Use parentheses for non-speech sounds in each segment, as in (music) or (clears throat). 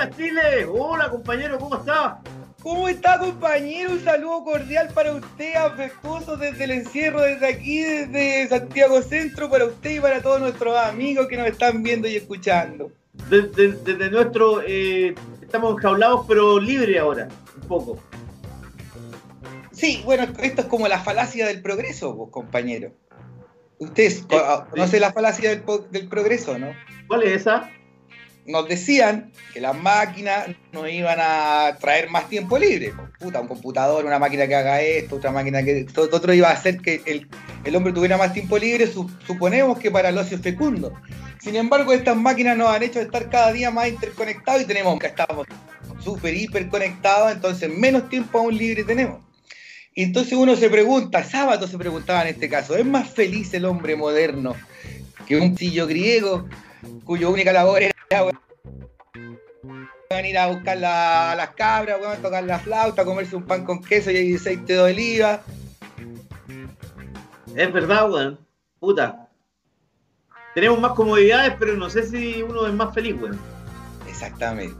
Hola Chile, hola compañero, ¿cómo está? ¿Cómo está compañero? Un saludo cordial para usted, afectuoso desde el encierro, desde aquí, desde Santiago Centro, para usted y para todos nuestros amigos que nos están viendo y escuchando. Desde, desde nuestro, eh, estamos enjaulados pero libre ahora, un poco. Sí, bueno, esto es como la falacia del progreso, vos, compañero. Ustedes conocen la falacia del, del progreso, ¿no? ¿Cuál es esa? Nos decían que las máquinas nos iban a traer más tiempo libre. Puta, un computador, una máquina que haga esto, otra máquina que. Otro iba a hacer que el, hombre tuviera más tiempo libre, su, suponemos que para el ocio fecundo. Sin embargo, estas máquinas nos han hecho estar cada día más interconectados y tenemos que estamos súper hiper conectados, entonces menos tiempo aún libre tenemos. Y entonces uno se pregunta, sábado se preguntaba en este caso, ¿es más feliz el hombre moderno que un sillo griego cuyo única labor era van a ir a buscar la, las cabras, van a tocar la flauta, comerse un pan con queso y aceite de oliva. Es verdad, weón. Puta. Tenemos más comodidades, pero no sé si uno es más feliz, weón. Exactamente.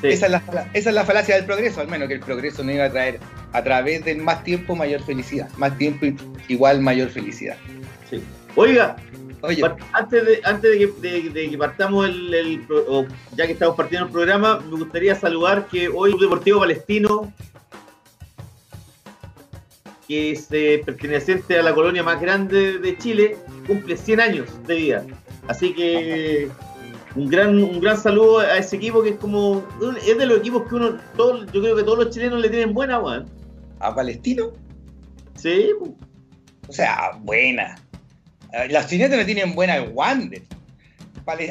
Sí. Esa, es la, esa es la falacia del progreso, al menos que el progreso no iba a traer a través del más tiempo mayor felicidad. Más tiempo igual mayor felicidad. Sí. Oiga, Oye. Antes de, antes de, que, de, de que partamos el, el o ya que estamos partiendo el programa, me gustaría saludar que hoy el Deportivo Palestino, que es eh, perteneciente a la colonia más grande de Chile, cumple 100 años de vida. Así que un gran, un gran saludo a ese equipo que es como, es de los equipos que uno, todo, yo creo que todos los chilenos le tienen buena, weón. ¿A Palestino? Sí. O sea, buena. Las chinetas le tienen buena al Wander.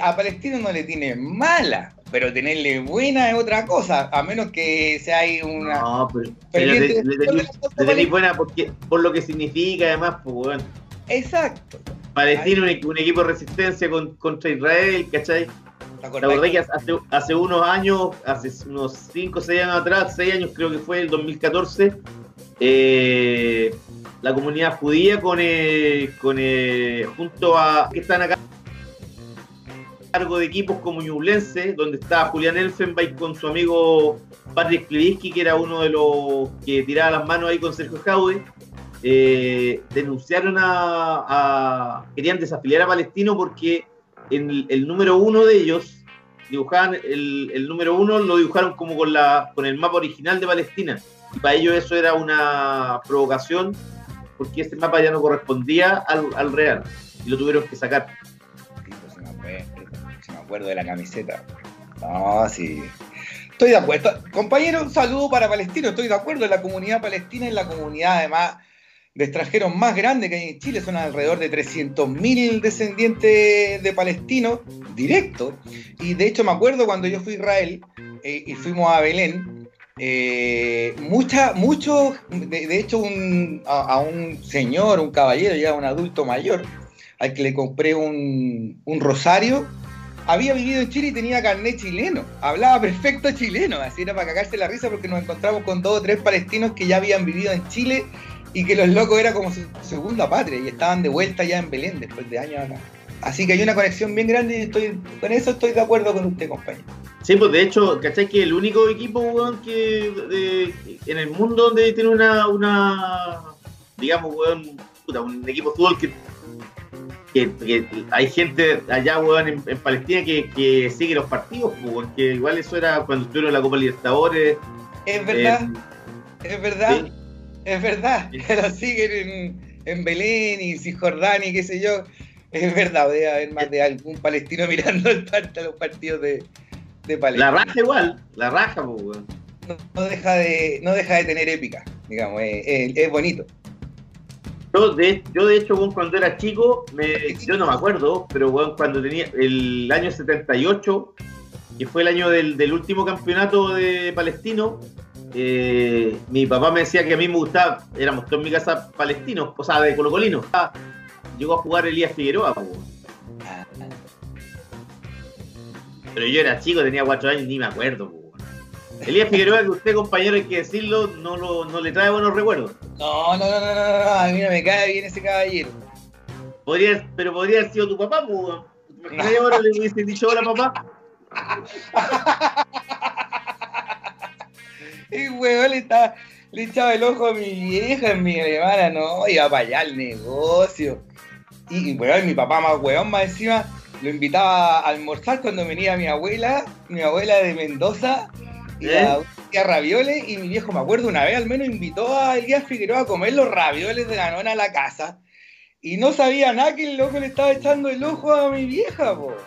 A Palestino no le tienen mala, pero tenerle buena es otra cosa, a menos que sea ahí una. No, pero, pero le, le, buena porque, por lo que significa, además, pues, bueno. Exacto. Palestino, un, un, equipo de resistencia con, contra Israel, ¿cachai? La verdad que hace, hace, unos años, hace unos 5 o 6 años atrás, 6 años creo que fue el 2014, eh, la comunidad judía con, eh, con eh, junto a que están acá cargo de equipos como Ñublense, donde está Julián Elfenbeck con su amigo Patrick Kliviski, que era uno de los que tiraba las manos ahí con Sergio Jaude, eh, denunciaron a, querían desafiliar a Palestino porque en el, el número uno de ellos dibujaban el, el, número uno lo dibujaron como con la con el mapa original de Palestina y para ellos eso era una provocación porque ese mapa ya no correspondía al, al real y lo tuvieron que sacar. Se me acuerdo de la camiseta. No, sí. Estoy de acuerdo. Compañero, un saludo para Palestino. Estoy de acuerdo. La comunidad palestina es la comunidad, además, de extranjeros más grande que hay en Chile. Son alrededor de 300.000 descendientes de palestinos directos. Y de hecho, me acuerdo cuando yo fui a Israel eh, y fuimos a Belén eh, mucha, muchos, de, hecho, un, a, a, un señor, un caballero, ya un adulto mayor, al que le compré un, un, rosario, había vivido en Chile y tenía carnet chileno, hablaba perfecto chileno, así era para cagarse la risa porque nos encontramos con dos o tres palestinos que ya habían vivido en Chile y que los locos era como su segunda patria y estaban de vuelta ya en Belén después de años acá. Así que hay una conexión bien grande y estoy, con eso estoy de acuerdo con usted, compañero. Sí, pues de hecho, ¿cachai? Que el único equipo, weón, que de, en el mundo donde tiene una, una digamos, weón, puta, un equipo de fútbol que, que, que, hay gente allá, weón, en, en Palestina que, que, sigue los partidos, weón, que igual eso era cuando estuvieron en la Copa Libertadores. Es verdad, eh, es verdad, sí. es verdad, que lo siguen en, en Belén y Cisjordania y qué sé yo. Es verdad, debe haber más de algún palestino mirando el los partidos de, de Palestina. La raja igual, la raja, pues, weón. No, no deja de, no deja de tener épica, digamos, es, es- es bonito. Yo de, yo de hecho, weón, cuando era chico, me- yo no me acuerdo, pero weón, cuando tenía el año 78, que fue el año del, del último campeonato de Palestino, eh, mi papá me decía que a mí me gustaba, éramos todos en mi casa palestinos, o sea, de Colo-Colinos. Llegó a jugar Elías Figueroa, po, weón. Pero yo era chico, tenía cuatro años, ni me acuerdo. po, weón. Elías Figueroa, que usted, compañero, hay que decirlo, no, lo, no le trae buenos recuerdos. No, no, no, no, no, no, a mí no me cae bien ese caballero. Podría, pero podría haber sido tu papá, weón. ¿Te imaginas que ahora le hubiese dicho hola, papá? (laughs) El huevón le, estaba, le echaba el ojo a mi vieja, mi hermana, no, iba para allá al negocio. Y, y weón, mi papá más huevón más encima lo invitaba a almorzar cuando venía mi abuela, mi abuela de Mendoza, y ¿Eh? a hacía ravioles, y mi viejo, me acuerdo, una vez al menos invitó a Elías Figueroa a comer los ravioles de la nona a la casa. Y no sabía nada que el loco le estaba echando el ojo a mi vieja, po. (laughs)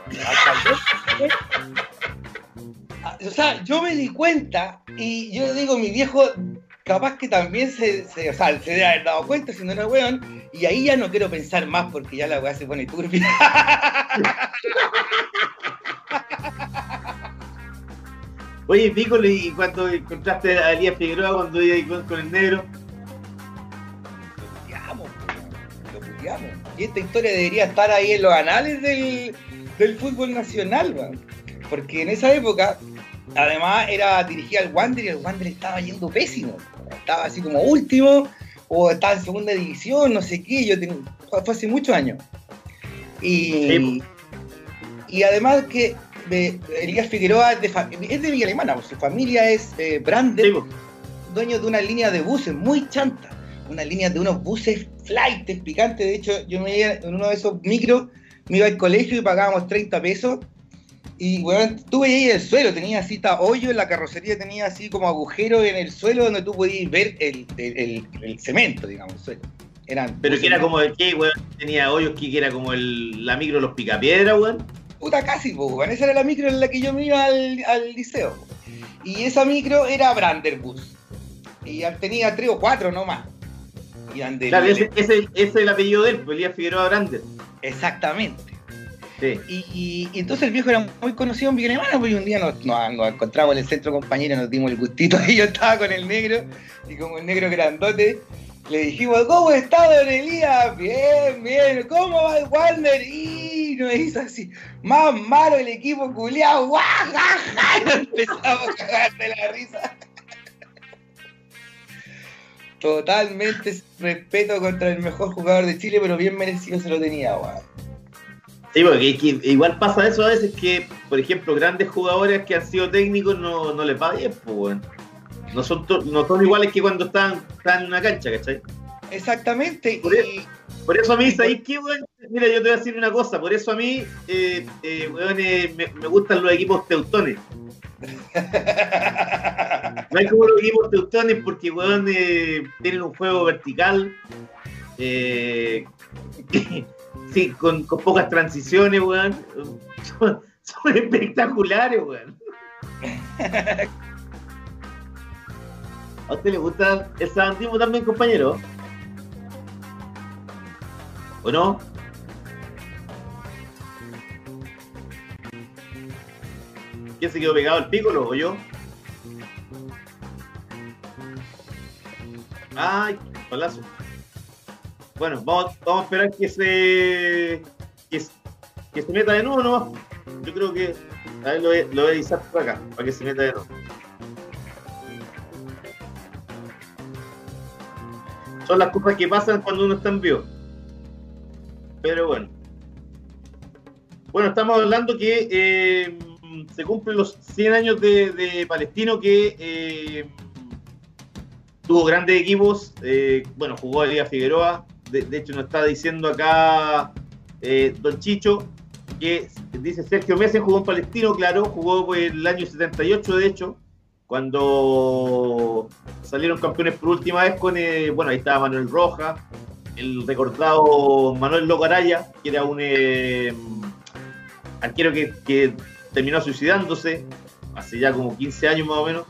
O sea, yo me di cuenta y yo digo, mi viejo capaz que también se, se, o sea, se debe haber dado cuenta si no era weón. Y ahí ya no quiero pensar más porque ya la weá se pone turbia. (laughs) Oye, Piccolo, ¿y cuando encontraste a Elías Figueroa cuando iba con, el negro? Lo puteamos, lo puteamos. Y esta historia debería estar ahí en los anales del, del fútbol nacional, weón. Porque en esa época, además, era dirigida al Wander y el Wander estaba yendo pésimo. Estaba así como último, o estaba en segunda división, no sé qué. Yo ten- fue hace muchos años. Y, Sí, y además que de, Elías Figueroa es de, fa- es de Villa Alemana, pues, su familia es eh, Brander, Sí, dueño de una línea de buses muy chanta, una línea de unos buses flight picantes. De hecho, yo me iba en uno de esos micros, me iba al colegio y pagábamos 30 pesos. Y bueno, tuve ahí el suelo, tenía así ta- hoyo en la carrocería, tenía así como agujeros en el suelo donde tú podías ver el, el- el- el cemento, digamos, el suelo. Eran Pero que era como el que, weón, tenía hoyos que era como el, la micro de los picapiedras, weón. Puta, casi, weón. Esa era la micro en la que yo me iba al, al liceo. Y esa micro era Branderbus. Y tenía tres o cuatro nomás. Y Claro, ese, ese, ese es el apellido de él, pues, Elías Figueroa Brander. Exactamente. Y, entonces el viejo era muy conocido en Villa Alemana, y un día nos, encontramos en el centro compañero, nos dimos el gustito (laughs) y yo estaba con el negro, y como el negro grandote, le dijimos, ¿cómo está Don Elías? Bien, bien, ¿cómo va el Wander? Y nos hizo así, más malo el equipo culiado, ¡guajaja! (laughs) Y empezamos a cagar de la risa. Totalmente respeto contra el mejor jugador de Chile, pero bien merecido se lo tenía, weón. Sí, porque que igual pasa eso a veces que, por ejemplo, grandes jugadores que han sido técnicos no, no les va bien, pues, weón. No son, to- no son iguales que cuando están, están en una cancha, ¿cachai? Exactamente. Por y- Por eso a mí, ¿sabéis qué, weón? Mira, yo te voy a decir una cosa, por eso a mí, eh, eh, eh, me, me gustan los equipos teutones. (laughs) No hay como los equipos teutones porque, weón, eh, tienen un juego vertical. eh, sí, con, con pocas transiciones, weón. Son, espectaculares, weón. ¿A usted le gusta el sabantismo también, compañero? ¿O no? ¿Quién se quedó pegado al pícolo o yo? Ay, palazo. Bueno, vamos, vamos a esperar que se. que, se- meta de nuevo nomás. Yo creo que. A ver, lo voy, lo voy a avisar por acá, para que se meta de nuevo. Son las cosas que pasan cuando uno está en vivo. Pero bueno. Bueno, estamos hablando que eh, se cumplen los 100 años de, de Palestino que eh, tuvo grandes equipos. eh, bueno, jugó a Liga Figueroa. De, hecho, nos está diciendo acá eh, Don Chicho que dice Sergio Meses jugó en Palestino, claro, jugó el año 78, de hecho, cuando salieron campeones por última vez con, eh, bueno, ahí estaba Manuel Rojas, el recordado Manuel Locaraya, que era un eh, arquero que, que, terminó suicidándose hace ya como 15 años más o menos,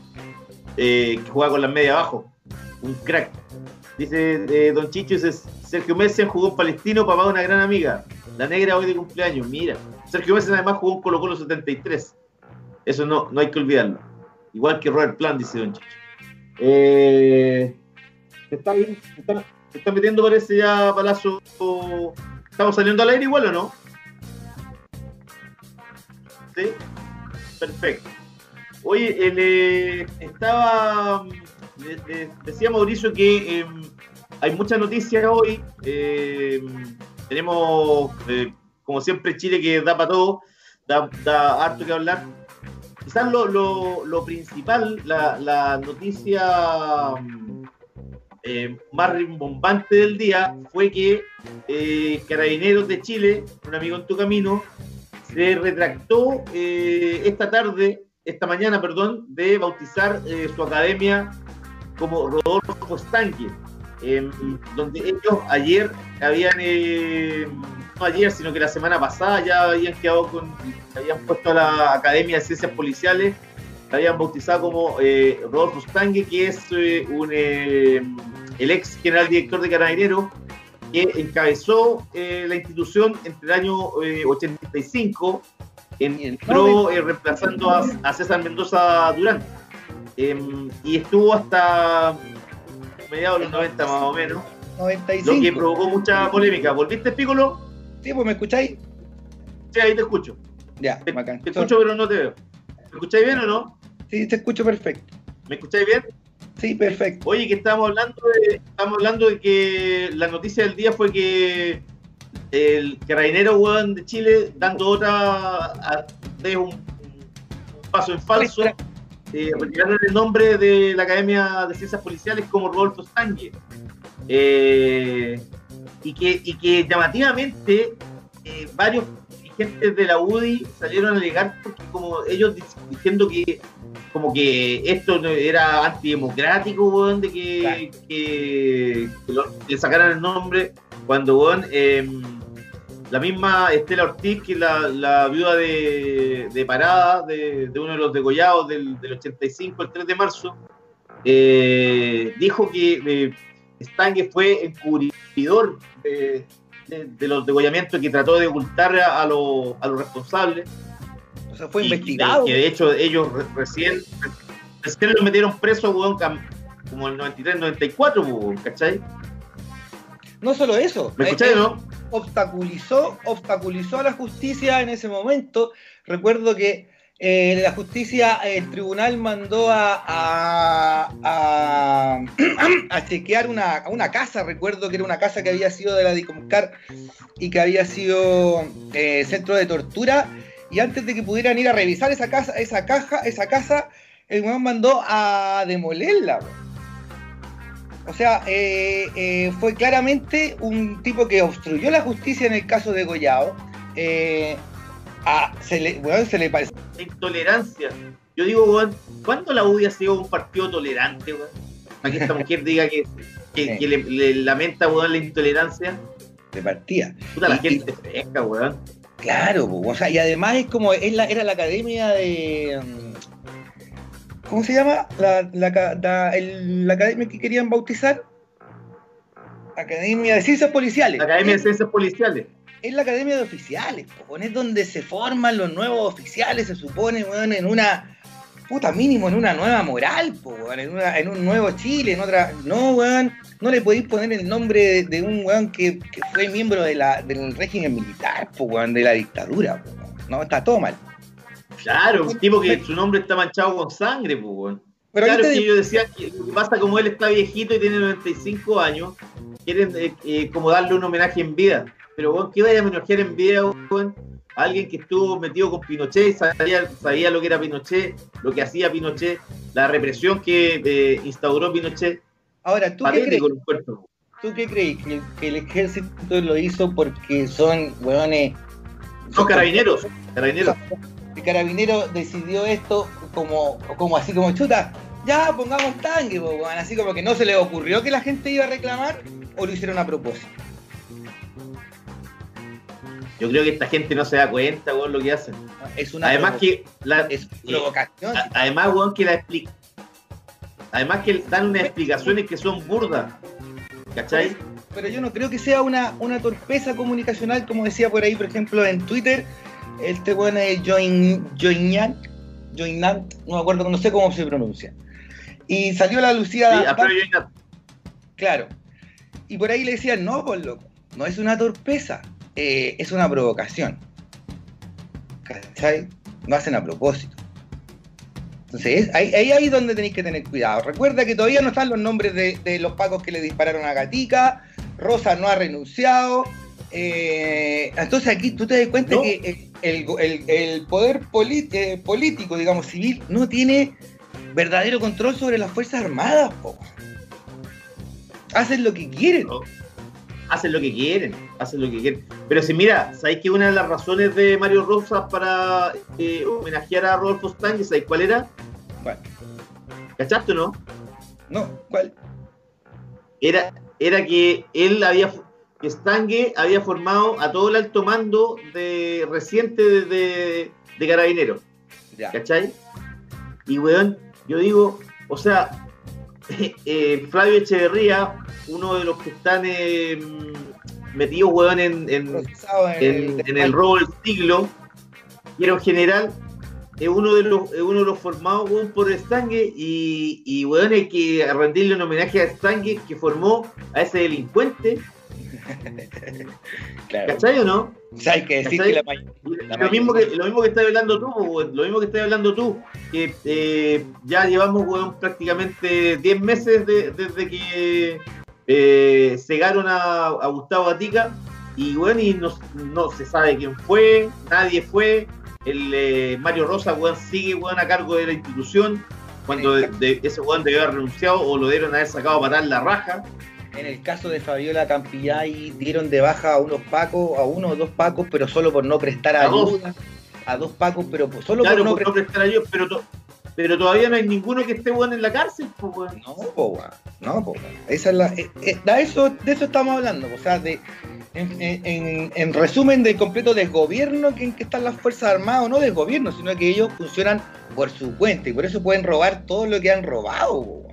eh, que jugaba con las medias abajo, un crack. Dice eh, Don Chicho, dice, Sergio Messi jugó en Palestino, papá de una gran amiga, la negra hoy de cumpleaños, mira. Sergio Messi además jugó en Colo Colo 73. Eso no, no hay que olvidarlo. Igual que Robert Plan, dice Don Chicho. Eh, ¿se, está, se, está, metiendo, parece ya Palazzo. ¿Estamos saliendo al aire igual o no? Sí, perfecto. Oye, eh, estaba. Decía Mauricio que eh, hay muchas noticias hoy. Eh, tenemos, eh, como siempre, Chile que da para todo, da, da harto que hablar quizás lo, lo, lo principal, la, la noticia eh, más rimbombante del día fue que eh, Carabineros de Chile, un amigo en tu camino, se retractó eh, esta tarde, esta mañana, perdón, de bautizar eh, su academia como Rodolfo Stanque, donde ellos ayer habían no ayer, sino que la semana pasada ya habían quedado con, habían puesto a la Academia de Ciencias Policiales, la habían bautizado como eh, Rodolfo Stange, que es eh, un, eh, el ex general director de Carabineros, que encabezó eh, la institución entre el año 85, entró reemplazando a, a, César Mendoza Durán, em, y estuvo hasta mediados de los 90 más o menos. 95. Lo que provocó mucha polémica. ¿Volviste, Pícolo? Sí, pues me escucháis. Sí, ahí te escucho. Ya, te, bacán. Te escucho, pero no te veo. ¿Me escucháis bien o no? Sí, te escucho perfecto. ¿Me escucháis bien? Sí, perfecto. Oye, que estamos hablando de, estamos hablando de que la noticia del día fue que el carabinero weón de Chile dando otra de un, un, paso en falso, eh, retiraron el nombre de la Academia de Ciencias Policiales como Rodolfo Stange. Eh, y que, y que llamativamente eh, varios dirigentes de la UDI salieron a alegar porque como ellos diciendo que como que esto era antidemocrático, weón, de que, claro. que, que lo, le sacaran el nombre cuando, weón, eh, la misma Estela Ortiz, que es la, la viuda de, de Parada, de, de, uno de los degollados del, del 85, el 3 de marzo, eh, dijo que eh, Stange fue encubridor de, de, los degollamientos que trató de ocultar a, a los a responsables. O sea, fue y, investigado. Que de hecho ellos recién, recién lo metieron preso, weón, como el 93, 94, weón, ¿cachai? No solo eso. ¿Me escucháis, no? Obstaculizó, obstaculizó a la justicia en ese momento. Recuerdo que eh, la justicia, el tribunal mandó a, a, chequear una, una, casa, recuerdo que era una casa que había sido de la DICOMCAR y que había sido eh, centro de tortura, y antes de que pudieran ir a revisar esa casa, esa caja, esa casa, el weón mandó a demolerla. O sea, eh, eh, fue claramente un tipo que obstruyó la justicia en el caso de Goyao. Eh, a, se, le, bueno, se le parece. Intolerancia. Yo digo, weón, ¿cuándo la UDI ha sido un partido tolerante, weón? Para que esta mujer diga que, que, le, le, lamenta, weón, la intolerancia. De partida. Puta, la y, gente fresca, weón. Claro, o sea, y además es como, es la, era la academia de. ¿Cómo se llama? La, la, la, el, la academia que querían bautizar. Academia de Ciencias Policiales. Academia de Ciencias Policiales es la academia de oficiales, po, es donde se forman los nuevos oficiales, se supone, weón, en una puta mínimo, en una nueva moral, po, weón, en, una, en un nuevo Chile, en otra. No, weón, no le podéis poner el nombre de, de un weón que, que, fue miembro de la, del régimen militar, po, weón, de la dictadura, po, no, está todo mal. Claro, un tipo que su nombre está manchado con sangre, pues, weón. Pero claro, que yo decía que pasa como él está viejito y tiene 95 años, quieren eh, eh, como darle un homenaje en vida pero bueno, ¿qué vaya a homenajear en vida, a alguien que estuvo metido con Pinochet, sabía, sabía, lo que era Pinochet, lo que hacía Pinochet, la represión que eh, instauró Pinochet? Ahora, ¿tú qué crees? ¿Tú qué crees? ¿Que, que, el ejército lo hizo porque son hueones... Son carabineros, carabineros. Carabinero decidió esto como, como así como chuta, ya pongamos tangue, po. Así como que no se les ocurrió que la gente iba a reclamar o lo hicieron a propósito. Yo creo que esta gente no se da cuenta, weón, lo que hacen. Es una Además que la, es provocación. a- además, weón, que la explica. Además que dan unas explicaciones que son burdas. ¿Cachai? Pero yo no creo que sea una, una torpeza comunicacional, como decía por ahí, por ejemplo, en Twitter, este bueno es Join, Joinan, Joinant, no me acuerdo, no sé cómo se pronuncia. Y salió la Lucía, Sí, claro. Y por ahí le decían, no, pues loco, no es una torpeza, eh, es una provocación. ¿Cachai? No hacen a propósito. Entonces, es- ahí, ahí ahí es donde tenéis que tener cuidado. Recuerda que todavía no están los nombres de, de los pacos que le dispararon a Gatica. Rosa no ha renunciado. Eh, entonces aquí tú te das cuenta No. que el, el- el- el poder eh, político, digamos, civil, no tiene verdadero control sobre las Fuerzas Armadas. po. Hacen lo que quieren. No. Hacen lo que quieren, hacen lo que quieren. Pero si mira, ¿sabéis que una de las razones de Mario Rosas para eh, homenajear a Rodolfo Stange, ¿sabéis cuál era? Bueno, ¿Cachaste o no? no, ¿cuál? Era, era que él había, Stange había formado a todo el alto mando de reciente de, de, de Carabineros. Ya. ¿Cachai? Y weón, yo digo, o sea, (laughs) eh, Flavio Echeverría, uno de los que están eh, metidos, weón, en, en, el robo del siglo, un general, es uno de los, es uno de los formados weón, por Stange, y, y weón, hay que rendirle un homenaje a Stange que formó a ese delincuente, (laughs) Claro. ¿cachai o no? O sea, hay que decir ¿Cachai? que la mayoría. La Lo mismo, que, lo mismo que estás hablando tú, weón, lo mismo que estás hablando tú, que eh, ya llevamos weón, prácticamente 10 meses de- desde que eh, cegaron a, a Gustavo Gatica y bueno, y no, no se sabe quién fue, nadie fue, el eh, Mario Rosa sigue weón, a cargo de la institución, cuando de- de- ese weón debió haber renunciado o lo debieron haber sacado a patar la raja. En el caso de Fabiola Campillay dieron de baja a unos pacos, a uno o dos pacos, pero solo por no prestar A dos. ayuda. A dos pacos, pero solo Claro, por no por no prestar ayuda, pero, to- pero todavía no hay ninguno que esté weón, en la cárcel, pues, weón. No, po, weón. No, po, weón. Esa es la, eh, eh, de, eso, de eso estamos hablando. O sea, de, en, en- en resumen del completo desgobierno que, en que están las Fuerzas Armadas, o no desgobierno, sino que ellos funcionan por su cuenta y por eso pueden robar todo lo que han robado.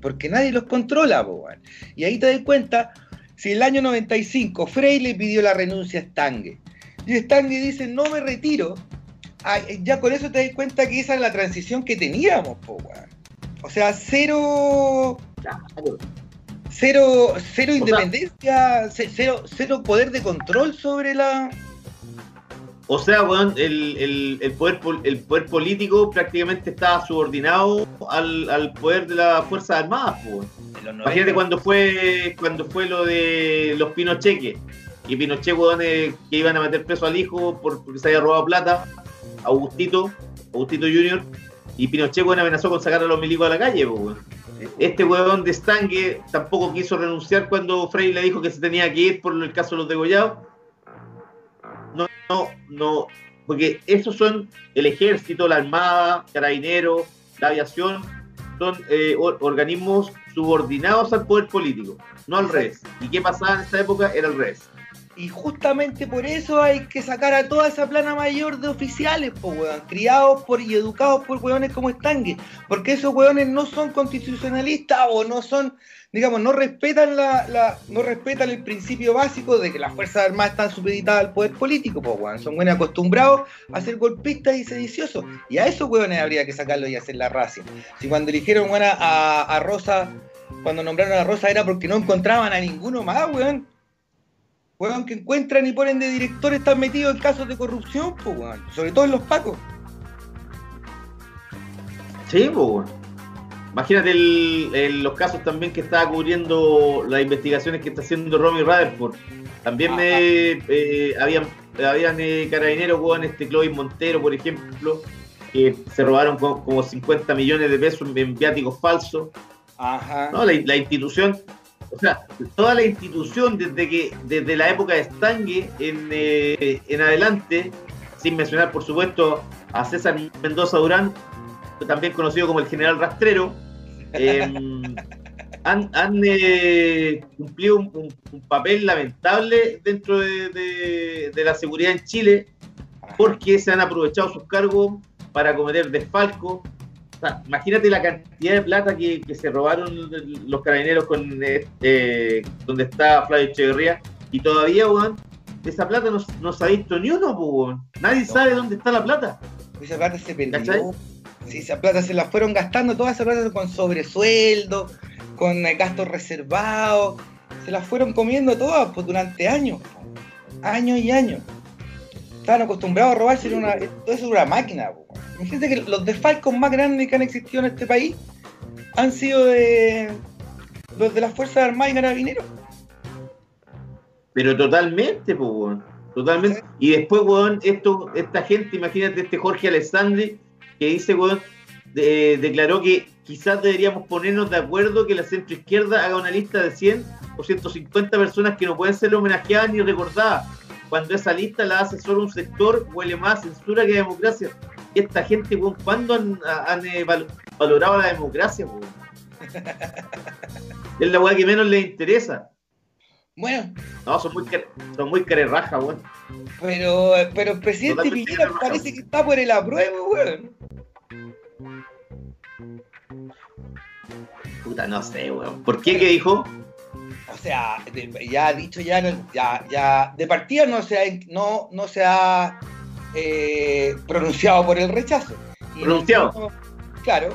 Porque nadie los controla. weón. Y ahí te das cuenta, si el año 95 Frey le pidió la renuncia a Stange y Stange dice no me retiro, ah, ya con eso te das cuenta que esa es la transición que teníamos, po, weón. O sea, cero, Claro. cero, cero independencia, ce- cero, cero poder de control sobre la. O sea, weón, el, el- el poder, el poder político prácticamente estaba subordinado al, al poder de las Fuerzas Armadas. los Imagínate 90. cuando fue cuando fue lo de los Pinocheques. Y Pinochet, weón, eh, que iban a meter preso al hijo por- porque se había robado plata, Augustito, Augustito Junior. Y Pinochet, weón, amenazó con sacar a los milicos a la calle, weón. Este weón de Stange tampoco quiso renunciar cuando Frey le dijo que se tenía que ir por el caso de los degollados. No, no, porque esos son el ejército, la armada, carabineros, la aviación, son eh, or- organismos subordinados al poder político, no al revés. ¿Y qué pasaba en esa época? Era al revés. Y justamente por eso hay que sacar a toda esa plana mayor de oficiales, po, weón, criados por y educados por weones como Estangue, porque esos weones no son constitucionalistas o no son, digamos, no respetan la, la- no respetan el principio básico de que las Fuerzas Armadas están supeditadas al poder político, po, weón, son buenos acostumbrados a ser golpistas y sediciosos, y a esos weones habría que sacarlos y hacer la racia. Si cuando eligieron a, a Rosa, cuando nombraron a Rosa era porque no encontraban a ninguno más, weón. Weón, que encuentran y ponen de director están metidos en casos de corrupción, pues, weón. Sobre todo en los pacos. Sí, pues, weón. Imagínate el- el- los casos también que estaba cubriendo las investigaciones que está haciendo Romy Rutherford. También eh, eh, habían, habían eh, carabineros, weón, este Clovis Montero, por ejemplo, que se robaron co- como 50 millones de pesos en, en viáticos falsos. Ajá. ¿no? La, la institución, o sea, toda la institución desde que desde la época de Stange en, eh, en adelante, sin mencionar por supuesto a César Mendoza Durán, también conocido como el general rastrero, em, (laughs) han, han eh, cumplido un, un- un papel lamentable dentro de, de- de la seguridad en Chile porque se han aprovechado sus cargos para cometer desfalco. Sea, imagínate la cantidad de plata que, que se robaron los carabineros con eh, eh, donde está Flavio Echeverría y todavía, weón, esa plata no, no se ha visto ni uno, pues, weón. Nadie No. sabe dónde está la plata. Esa plata se perdió. ¿Cachai? Sí, esa plata se la fueron gastando, toda esa plata con sobresueldo, con eh, gastos reservados. Se las fueron comiendo todas pues, durante años. Años y años. Estaban acostumbrados a robarse en una, todo eso era una máquina. po. Imagínate que los desfalcos más grandes que han existido en este país han sido de los de las Fuerzas Armadas y Carabineros. Pero totalmente, pues, weón. Totalmente. Y después, weón, esto, esta gente, imagínate este Jorge Alessandri, que dice, weón, de- declaró que quizás deberíamos ponernos de acuerdo que la centroizquierda haga una lista de 100 o 150 personas que no pueden ser homenajeadas ni recordadas. Cuando esa lista la hace solo un sector, huele más censura que democracia. Y esta gente, weón, ¿cuándo han, han, eh, val- valorado la democracia, weón? (laughs) Es la weá que menos les interesa. Bueno, No, son muy, son muy carerrajas, weón. pero, pero el presidente Totalmente Piñera parece que está por el apruebo, weón. Puta, no sé, weón. ¿Por qué? ¿Qué dijo? O sea, ya ha dicho ya, ya, ya de partida no se ha, no, no se ha eh, pronunciado por el rechazo. Y Pronunciado. no- claro,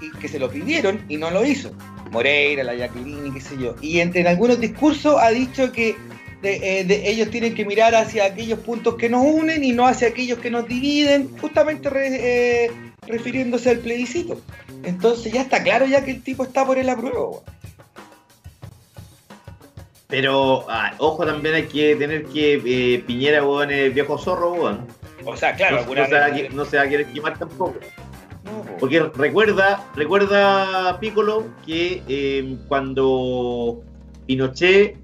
y que se lo pidieron y no lo hizo. Moreira, la Jacqueline, qué sé yo. Y entre en algunos discursos ha dicho que de- eh, de- ellos tienen que mirar hacia aquellos puntos que nos unen y no hacia aquellos que nos dividen, justamente re- eh, refiriéndose al plebiscito. Entonces ya está claro ya que el tipo está por el apruebo. Pero, ah, ojo, también hay que tener que eh, Piñera, weón, es viejo zorro, weón. O sea, claro, no, se va que- no se va a querer quemar tampoco. No. Porque recuerda, recuerda Piccolo que eh, cuando Pinochet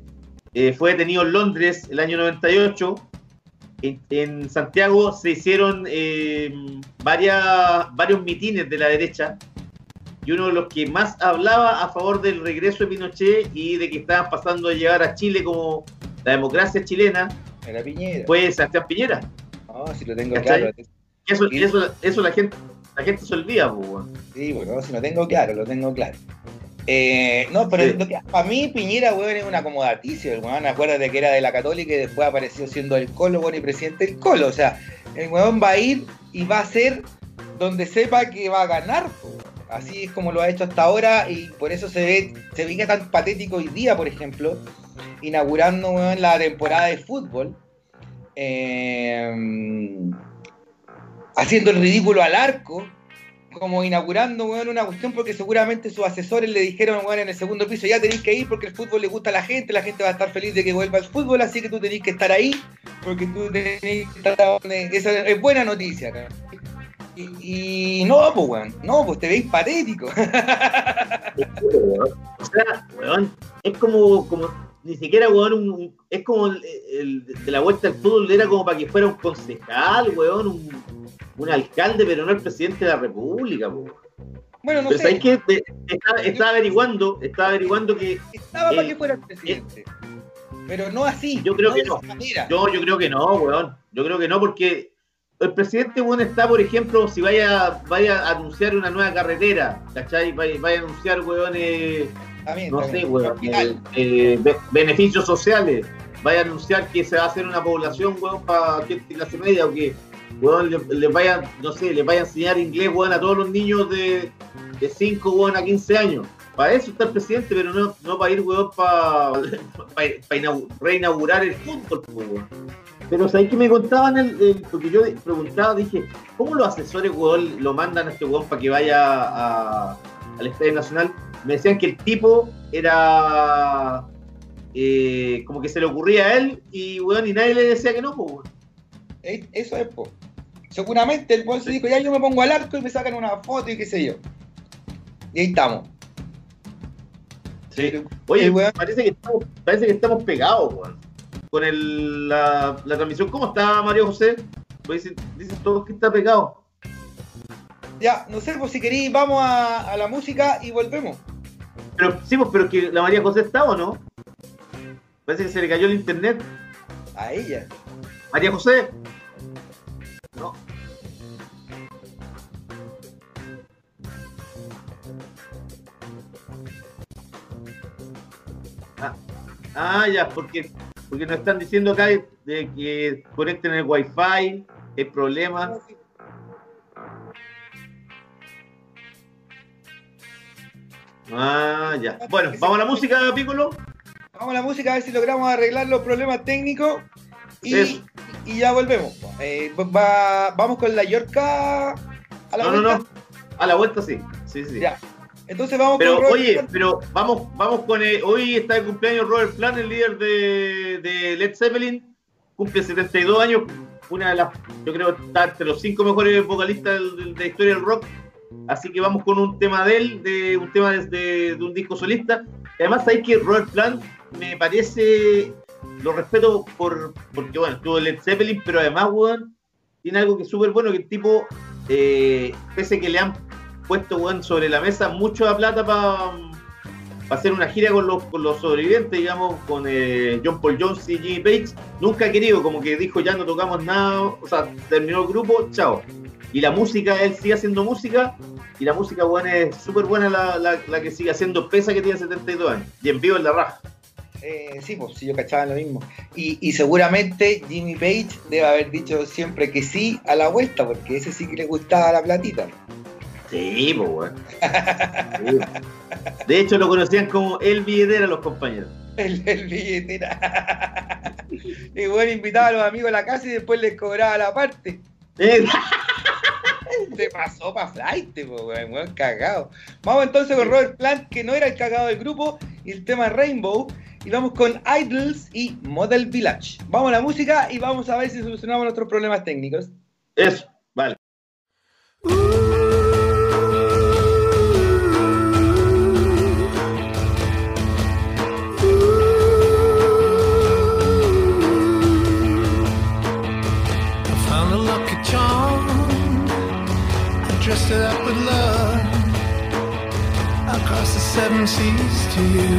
eh, fue detenido en Londres el año 98, en, en Santiago se hicieron eh, varias, varios mitines de la derecha y uno de los que más hablaba a favor del regreso de Pinochet y de que estaban pasando a llegar a Chile como la democracia chilena Era Piñera. fue Sebastián Piñera. No, si lo tengo ¿Cachai? claro. Y eso, eso, eso la gente la gente se olvida, pues. Sí, bueno, si lo tengo claro, lo tengo claro. Eh, no, pero Sí. lo que- para mí Piñera, weón, es un acomodaticio. El weón, acuérdate que era de la Católica y después apareció siendo el Colo, weón, y presidente del Colo. O sea, el weón va a ir y va a ser donde sepa que va a ganar. weón. Así es como lo ha hecho hasta ahora y por eso se ve, se veía tan patético hoy día, por ejemplo, inaugurando weón, la temporada de fútbol. eh, haciendo el ridículo al arco, como inaugurando weón, una cuestión porque seguramente sus asesores le dijeron weón, en el segundo piso, ya tenéis que ir porque el fútbol le gusta a la gente, la gente va a estar feliz de que vuelva el fútbol, así que tú tenés que estar ahí, porque tú tenés que estar donde... Esa es buena noticia. ¿no? Y, y no, pues weón, no, pues te veis patético. (laughs) O sea, weón, es como, como ni siquiera, weón, un- un- es como el, el- de la vuelta al fútbol era como para que fuera un concejal, weón, un, un alcalde, pero no el presidente de la república, po. Bueno, no pero sé, sabes que estaba, estaba averiguando, estaba averiguando que estaba para el- que fuera el presidente. Pero no así. Yo creo que no. manera. yo, yo creo que no, weón. Yo creo que no, porque el presidente, weón, está, por ejemplo, si vaya, vaya a anunciar una nueva carretera, ¿cachai? Vaya, vaya a anunciar, weón, eh, También, no también. sé, weón, eh, eh, be- beneficios sociales. Vaya a anunciar que se va a hacer una población, weón, para gente clase media o que, weón, le, le vaya, no sé, le vaya a enseñar inglés, weón, a todos los niños de, de 5, weón, a 15 años. Para eso está el presidente, pero no, no para ir, weón, para (laughs) reinaugurar el fútbol, weón. Pero ¿sabes que me contaban? El, el- porque yo preguntaba, dije, ¿cómo los asesores, weón, lo mandan a este weón para que vaya a- al Estadio Nacional? Me decían que el tipo era eh, como que se le ocurría a él y weón, y nadie le decía que no, pues, weón. Eh, Eso es, po. Seguramente el weón se dijo, ya yo me pongo al arco y me sacan una foto y qué sé yo. Y ahí estamos. Sí. Oye, parece, que estamos, parece que estamos pegados, weón. Con el, la, la transmisión, ¿cómo está Mario José? Pues dicen, dicen todos que está pegado. Ya, no sé, pues si queréis, vamos a, a la música y volvemos. Pero sí, pues, pero que la María José está o no? Parece que se le cayó el internet. A ella. María José. No. Ah, ah, ya, porque, porque nos están diciendo acá de, de que conecten el wifi, hay problemas. Ah, ya. Bueno, vamos a la música, Piccolo. Vamos a la música a ver si logramos arreglar los problemas técnicos y, y ya volvemos. Eh, va- vamos con la Yorka a la No, no, vuelta. no. A la vuelta sí. Sí, sí. Ya. Entonces vamos Pero con Robert oye, Plant. pero vamos, vamos con eh, hoy está de cumpleaños Robert Plant, el líder de, de Led Zeppelin, cumple 72 años, una de las, yo creo, está entre los cinco mejores vocalistas de la historia del rock. Así que vamos con un tema de él, de un tema de, un disco solista. Además hay que Robert Plant me parece, lo respeto por, porque bueno, estuvo Led Zeppelin, pero además, weón, tiene algo que es súper bueno, que el tipo, eh, pese que le han puesto weón, sobre la mesa mucha plata para hacer una gira con los, con los sobrevivientes, digamos, con eh, John Paul Jones y Jimmy Page. Nunca ha querido, como que dijo ya no tocamos nada, o sea, terminó el grupo, chao. Y la música, él sigue haciendo música, y la música, weón, es súper buena la, la, la que sigue haciendo, pesa que tiene 72 años. Y en vivo en la raja. Eh, sí, pues sí, yo cachaba lo mismo. Y, y seguramente Jimmy Page debe haber dicho siempre que sí a la vuelta, porque ese sí que le gustaba la platita. Sí, pues, weón. Sí. De hecho, lo conocían como el billetera los compañeros. El, el billetera. y bueno, invitaba a los amigos a la casa y después les cobraba la parte. Eh, Se pasó para flight, pues, weón, weón, cagado. Vamos entonces con Robert Plant, que no era el cagado del grupo, y el tema Rainbow. Y vamos con Idols y Model Village. Vamos a la música y vamos a ver si solucionamos nuestros problemas técnicos. Eso, vale. Seven seas to you.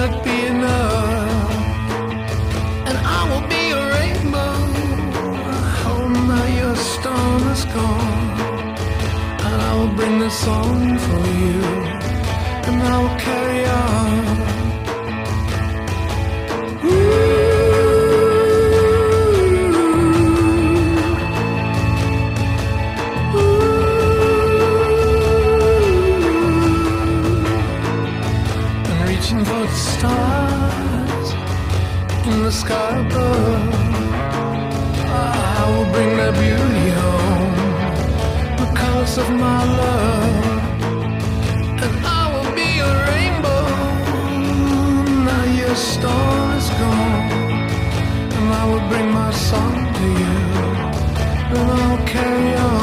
It be enough? And I will be a rainbow. Oh, now your storm is gone. And I will bring the song for you. And I will carry on. The sky above. I will bring that beauty home because of my love, and I will be a rainbow. Now your storm is gone, and I will bring my song to you, and I'll carry on.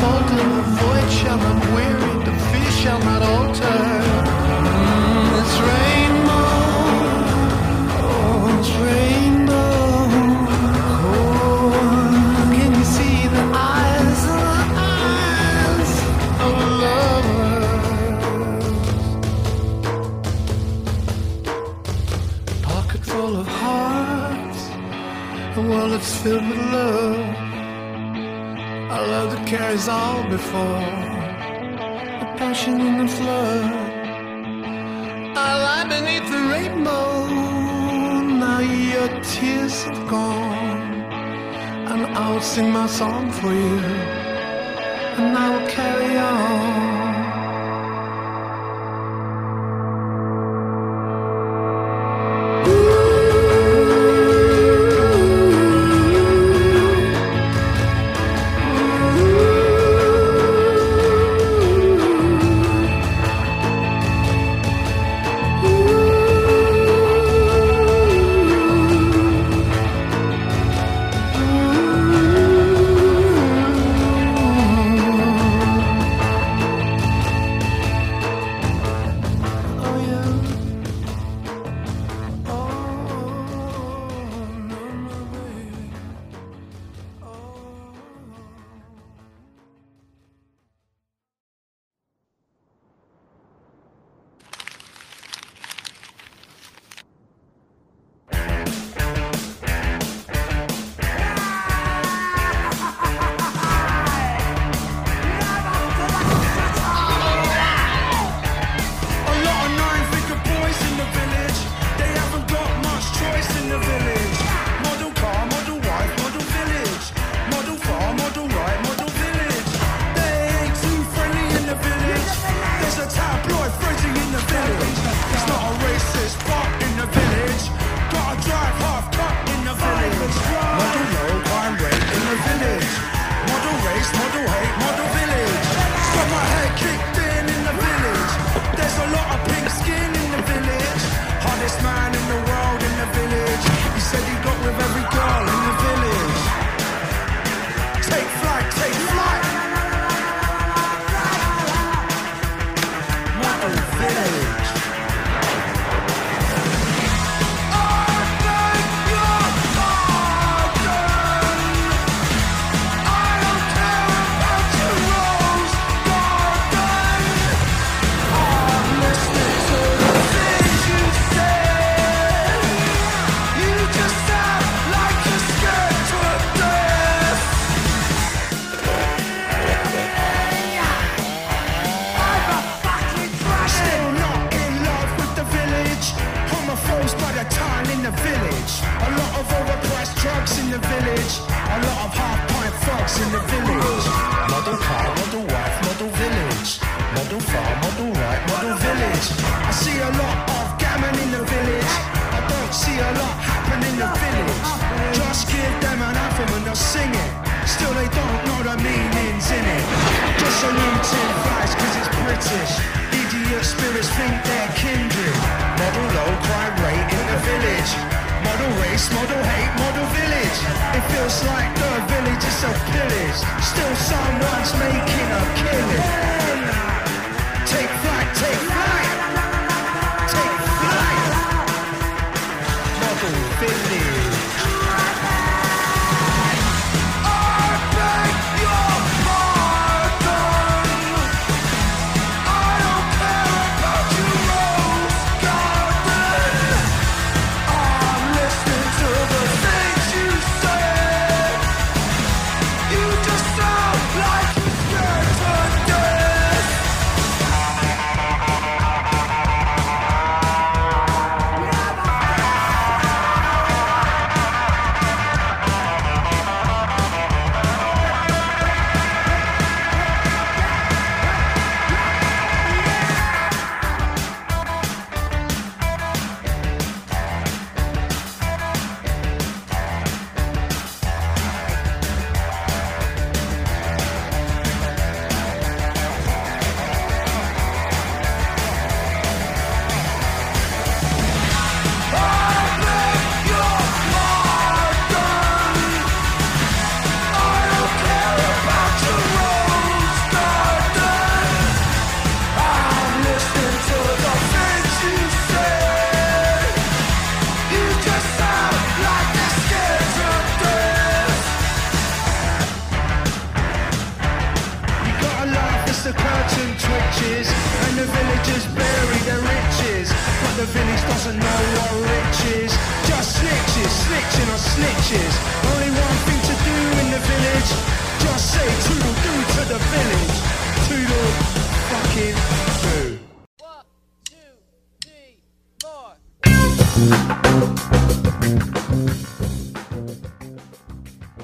fault of the void shall not weary. the fish shall not song for you,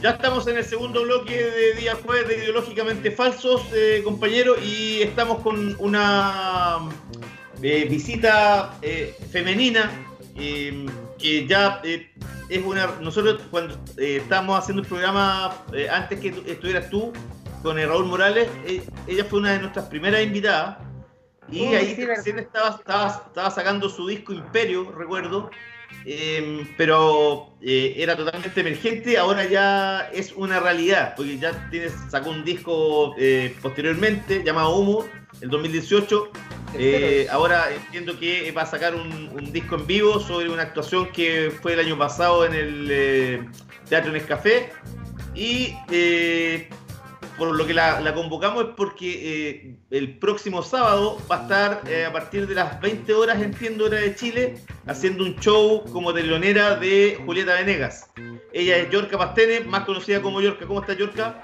Ya estamos en el segundo bloque de día jueves de Ideológicamente Falsos, eh, compañeros, y estamos con una eh, visita eh, femenina eh, que ya es una. Nosotros, cuando estábamos haciendo el programa, antes que estuvieras tú con Raúl Morales, ella fue una de nuestras primeras invitadas. Y Uy, ahí sí, recién estaba, estaba, estaba sacando su disco Imperio, recuerdo. Eh, pero eh, era totalmente emergente, ahora ya es una realidad, porque ya tienes, sacó un disco eh, posteriormente llamado Humo, el 2018. Eh, ahora entiendo que va a sacar un, un disco en vivo sobre una actuación que fue el año pasado en el Teatro Nescafé. Y por lo que la, la convocamos es porque eh, el próximo sábado va a estar eh, a partir de las 20 horas, entiendo, hora de Chile, haciendo un show como telonera de Julieta Venegas. Ella es Yorka Pastene, más conocida como Yorka. ¿Cómo está Yorka?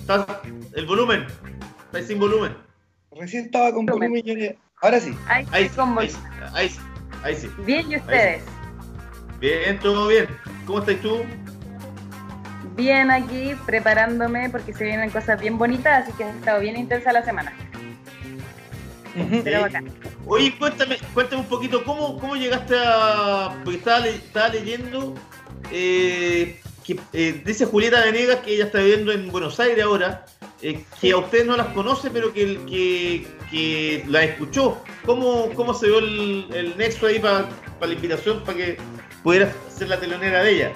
¿Estás? El volumen. Está sin volumen. Recién estaba con volumen y ahora- Ahora sí. Ahí Ahí ahí, ahí sí, ahí sí. Bien, ¿y ustedes? Bien, todo bien. ¿Cómo estás tú? Bien aquí, preparándome porque se vienen cosas bien bonitas, así que ha estado bien intensa la semana. Pero. Oye, cuéntame, cuéntame un poquito, ¿cómo, cómo llegaste a...? Porque estaba, le- estaba leyendo eh, que eh, dice Julieta Venegas que ella está viviendo en Buenos Aires ahora, eh, que a ustedes no las conoce, pero que, que, que la escuchó. ¿Cómo, cómo se dio el, el nexo ahí para la invitación para que pudieras ser la telonera de ella?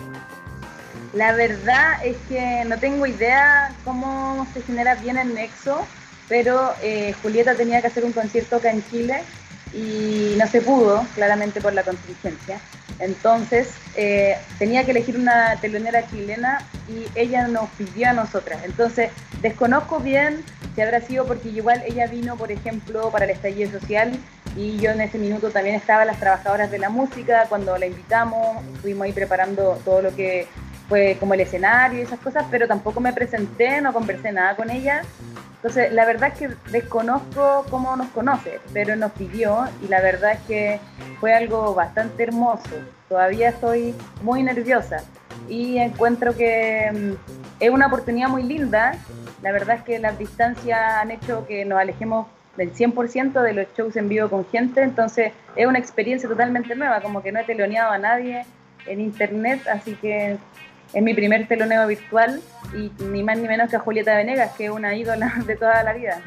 La verdad es que no tengo idea cómo se genera bien el nexo, pero eh, Julieta tenía que hacer un concierto acá en Chile y no se pudo, claramente por la contingencia. Entonces eh, tenía que elegir una telonera chilena y ella nos pidió a nosotras. Entonces desconozco bien si habrá sido porque igual ella vino, por ejemplo, para el estallido social y yo en ese minuto también estaba las trabajadoras de la música cuando la invitamos, estuvimos ahí preparando todo lo que fue como el escenario y esas cosas, pero tampoco me presenté, no conversé nada con ella. Entonces, la verdad es que desconozco cómo nos conoce, pero nos pidió y la verdad es que fue algo bastante hermoso. Todavía estoy muy nerviosa y encuentro que mm, es una oportunidad muy linda. La verdad es que las distancias han hecho que nos alejemos del 100% de los shows en vivo con gente, entonces es una experiencia totalmente nueva, como que no he teloneado a nadie en internet, así que es mi primer teloneo virtual y ni más ni menos que a Julieta Venegas, que es una ídola (laughs) de toda la vida.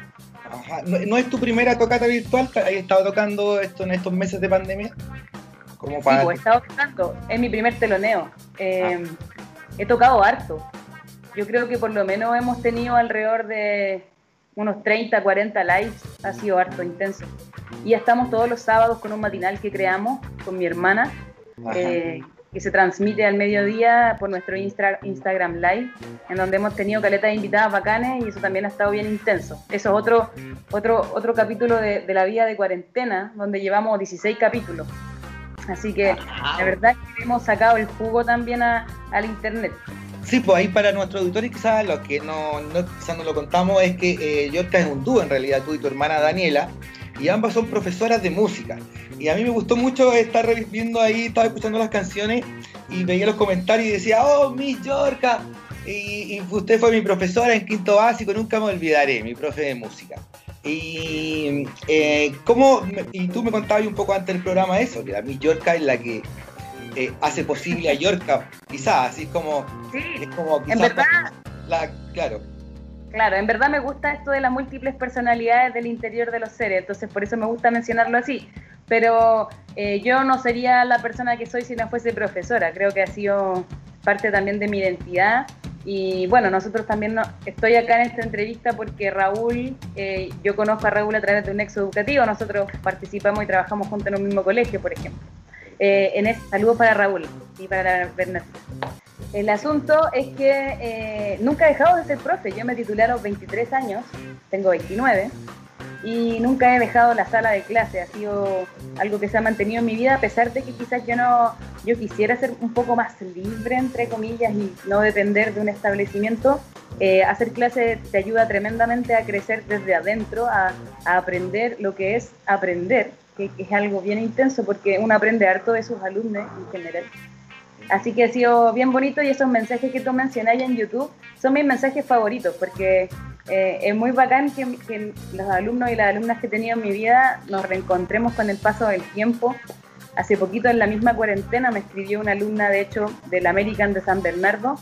Ajá. ¿No, es tu primera tocata virtual? ¿Has estado tocando esto en estos meses de pandemia? Como para... Sí, pues, he estado tocando. Es mi primer teloneo. Eh, he tocado harto. Yo creo que por lo menos hemos tenido alrededor de unos 30, 40 lives. Ha sido harto, intenso. Y estamos todos los sábados con un matinal que creamos con mi hermana que se transmite al mediodía por nuestro Instagram Live, en donde hemos tenido caletas de invitadas bacanes y eso también ha estado bien intenso. Eso es otro, otro, otro capítulo de, la vida de cuarentena, donde llevamos 16 capítulos. Así que la verdad es que hemos sacado el jugo también al internet. Sí, pues ahí para nuestros auditores quizás lo que no, no, quizás no lo contamos es que eh, Yorka es un dúo en realidad, tú y tu hermana Daniela, y ambas son profesoras de música. Y a mí me gustó mucho estar viendo ahí, estaba escuchando las canciones y veía los comentarios y decía, oh, Miss Yorka. Y, usted fue mi profesora en quinto básico, nunca me olvidaré, mi profe de música. Y, eh, ¿cómo, y tú me contabas un poco antes del programa eso, que la Miss Yorka es la que eh, hace posible a Yorka, quizás, así como... Sí, es como en verdad... La, claro Claro, en verdad me gusta esto de las múltiples personalidades del interior de los seres, entonces por eso me gusta mencionarlo así. Pero eh, yo no sería la persona que soy si no fuese profesora, creo que ha sido parte también de mi identidad. Y bueno, nosotros también no, estoy acá en esta entrevista porque Raúl, eh, yo conozco a Raúl a través de un nexo educativo, nosotros participamos y trabajamos juntos en un mismo colegio, por ejemplo. Eh, en este, saludos para Raúl y para Bernardo. El asunto es que eh, nunca he dejado de ser profe. Yo me titulé a los 23 años, tengo 29, y nunca he dejado la sala de clase. Ha sido algo que se ha mantenido en mi vida, a pesar de que quizás yo no, yo quisiera ser un poco más libre, entre comillas, y no depender de un establecimiento. Eh, hacer clase te ayuda tremendamente a crecer desde adentro, a, aprender lo que es aprender, que, que es algo bien intenso porque uno aprende harto de sus alumnos en general. Así que ha sido bien bonito y esos mensajes que tú mencionas en YouTube son mis mensajes favoritos porque eh, es muy bacán que, los alumnos y las alumnas que he tenido en mi vida nos reencontremos con el paso del tiempo. Hace poquito en la misma cuarentena me escribió una alumna, de hecho, del American de San Bernardo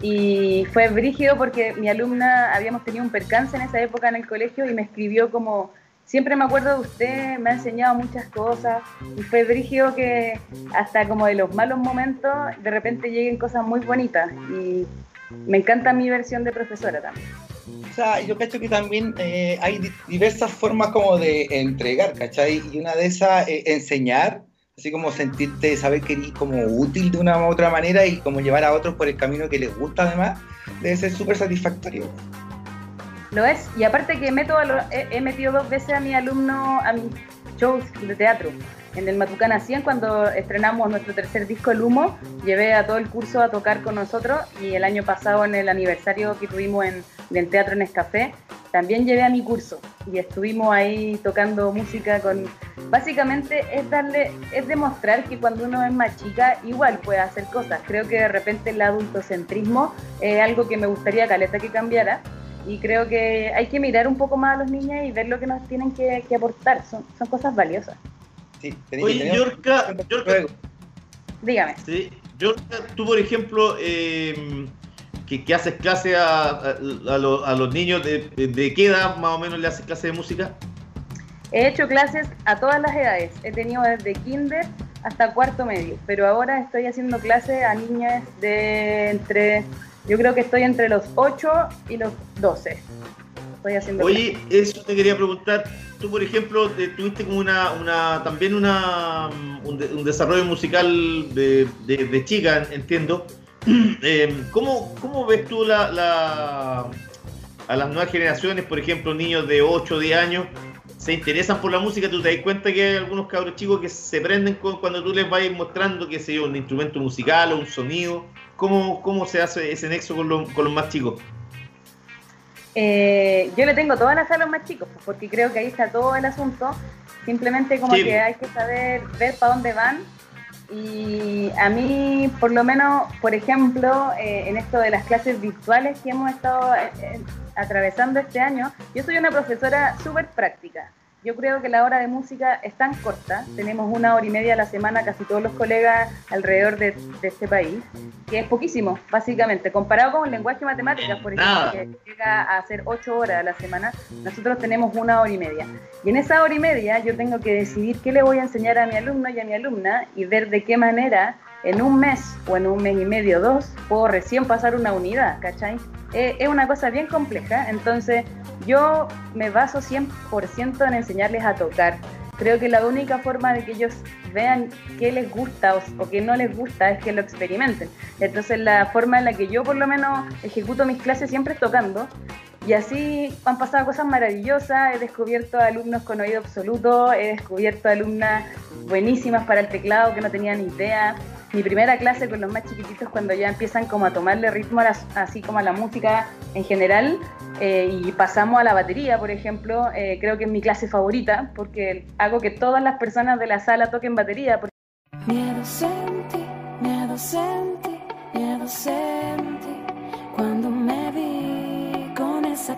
y fue brígido porque mi alumna, habíamos tenido un percance en esa época en el colegio y me escribió como siempre me acuerdo de usted, me ha enseñado muchas cosas y fue brígido que hasta como de los malos momentos de repente lleguen cosas muy bonitas y me encanta mi versión de profesora también. O sea, yo cacho que también eh, hay diversas formas como de entregar, ¿cachai? Y una de esas es enseñar, así como sentirte, saber que eres como útil de una u otra manera y como llevar a otros por el camino que les gusta además, debe ser súper satisfactorio. Lo es, y aparte que he, metido dos veces a mi alumno a mis shows de teatro. En el Matucana 100, cuando estrenamos nuestro tercer disco, El Humo, llevé a todo el curso a tocar con nosotros y el año pasado en el aniversario que tuvimos en, el Teatro en Escafé, también llevé a mi curso y estuvimos ahí tocando música con... Básicamente es darle, es demostrar que cuando uno es más chica igual puede hacer cosas. Creo que de repente el adultocentrismo es algo que me gustaría, Caleta, que cambiara y creo que hay que mirar un poco más a los niños y ver lo que nos tienen que, aportar. Son, son cosas valiosas. Sí, Oye, Yorka, dígame. Sí, Yorka, tú, por ejemplo, eh, que, haces clase a, a, los niños, de, de, qué edad más o menos le haces clase de música? He hecho clases a todas las edades. He tenido desde kinder hasta cuarto medio, pero ahora estoy haciendo clases a niñas de entre yo creo que estoy entre los 8 y los 12. Estoy haciendo Oye, eso te quería preguntar. Tú, por ejemplo, tuviste como una, una también una, un, desarrollo musical de, de, chica, entiendo. Em, (clears throat) ¿cómo, ¿cómo, ves tú la, la, a las nuevas generaciones, por ejemplo, niños de 8 o 10 años, se interesan por la música? ¿Tú te das cuenta que hay algunos cabros chicos que se prenden con, cuando tú les vas mostrando, qué sé yo, un instrumento musical o un sonido? ¿Cómo, cómo se hace ese nexo con, con los más chicos? eh, yo le tengo todas las a los más chicos, porque creo que ahí está todo el asunto. Simplemente como Sí. que hay que saber ver para dónde van. Y a mí, por lo menos, por ejemplo, eh, en esto de las clases virtuales que hemos estado eh, atravesando este año, yo soy una profesora súper práctica. Yo creo que la hora de música es tan corta, tenemos una hora y media a la semana casi todos los colegas alrededor de, de este país, que es poquísimo, básicamente. Comparado con el lenguaje matemáticas, por ejemplo, que llega a ser ocho horas a la semana, nosotros tenemos una hora y media. Y en esa hora y media yo tengo que decidir qué le voy a enseñar a mi alumno y a mi alumna y ver de qué manera en un mes o en un mes y medio, dos, puedo recién pasar una unidad, ¿cachai? Eh, es una cosa bien compleja, entonces yo me baso 100% en enseñarles a tocar. Creo que la única forma de que ellos vean qué les gusta o, o qué no les gusta es que lo experimenten. Entonces la forma en la que yo por lo menos ejecuto mis clases siempre es tocando. Y así han pasado cosas maravillosas, he descubierto alumnos con oído absoluto, he descubierto alumnas buenísimas para el teclado que no tenían idea. Mi primera clase con los más chiquititos cuando ya empiezan como a tomarle ritmo a la- así como a la música en general eh, y pasamos a la batería, por ejemplo, eh, creo que es mi clase favorita porque hago que todas las personas de la sala toquen batería. Miedo sentí, miedo sentí, miedo sentí cuando me vi con esa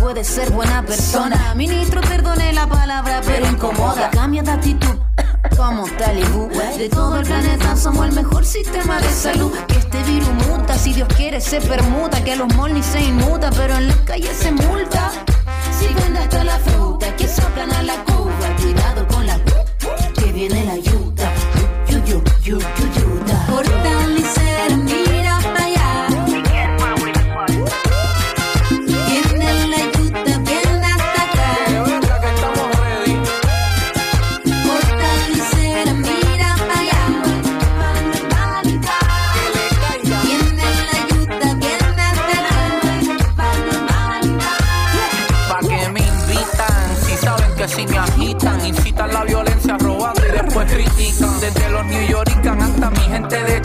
puedes ser buena persona. Ministro, perdone la palabra, pero incomoda. Cambia de actitud. (coughs) Como Talibú, de todo el planeta somos el mejor sistema de salud. Que este virus muta, si Dios quiere se permuta, que a los ni se inmuta, pero en las calles se multa. Si hasta la fruta, que soplan a la cuba, cuidado con la que viene la ayuda. Yu, yu, yu,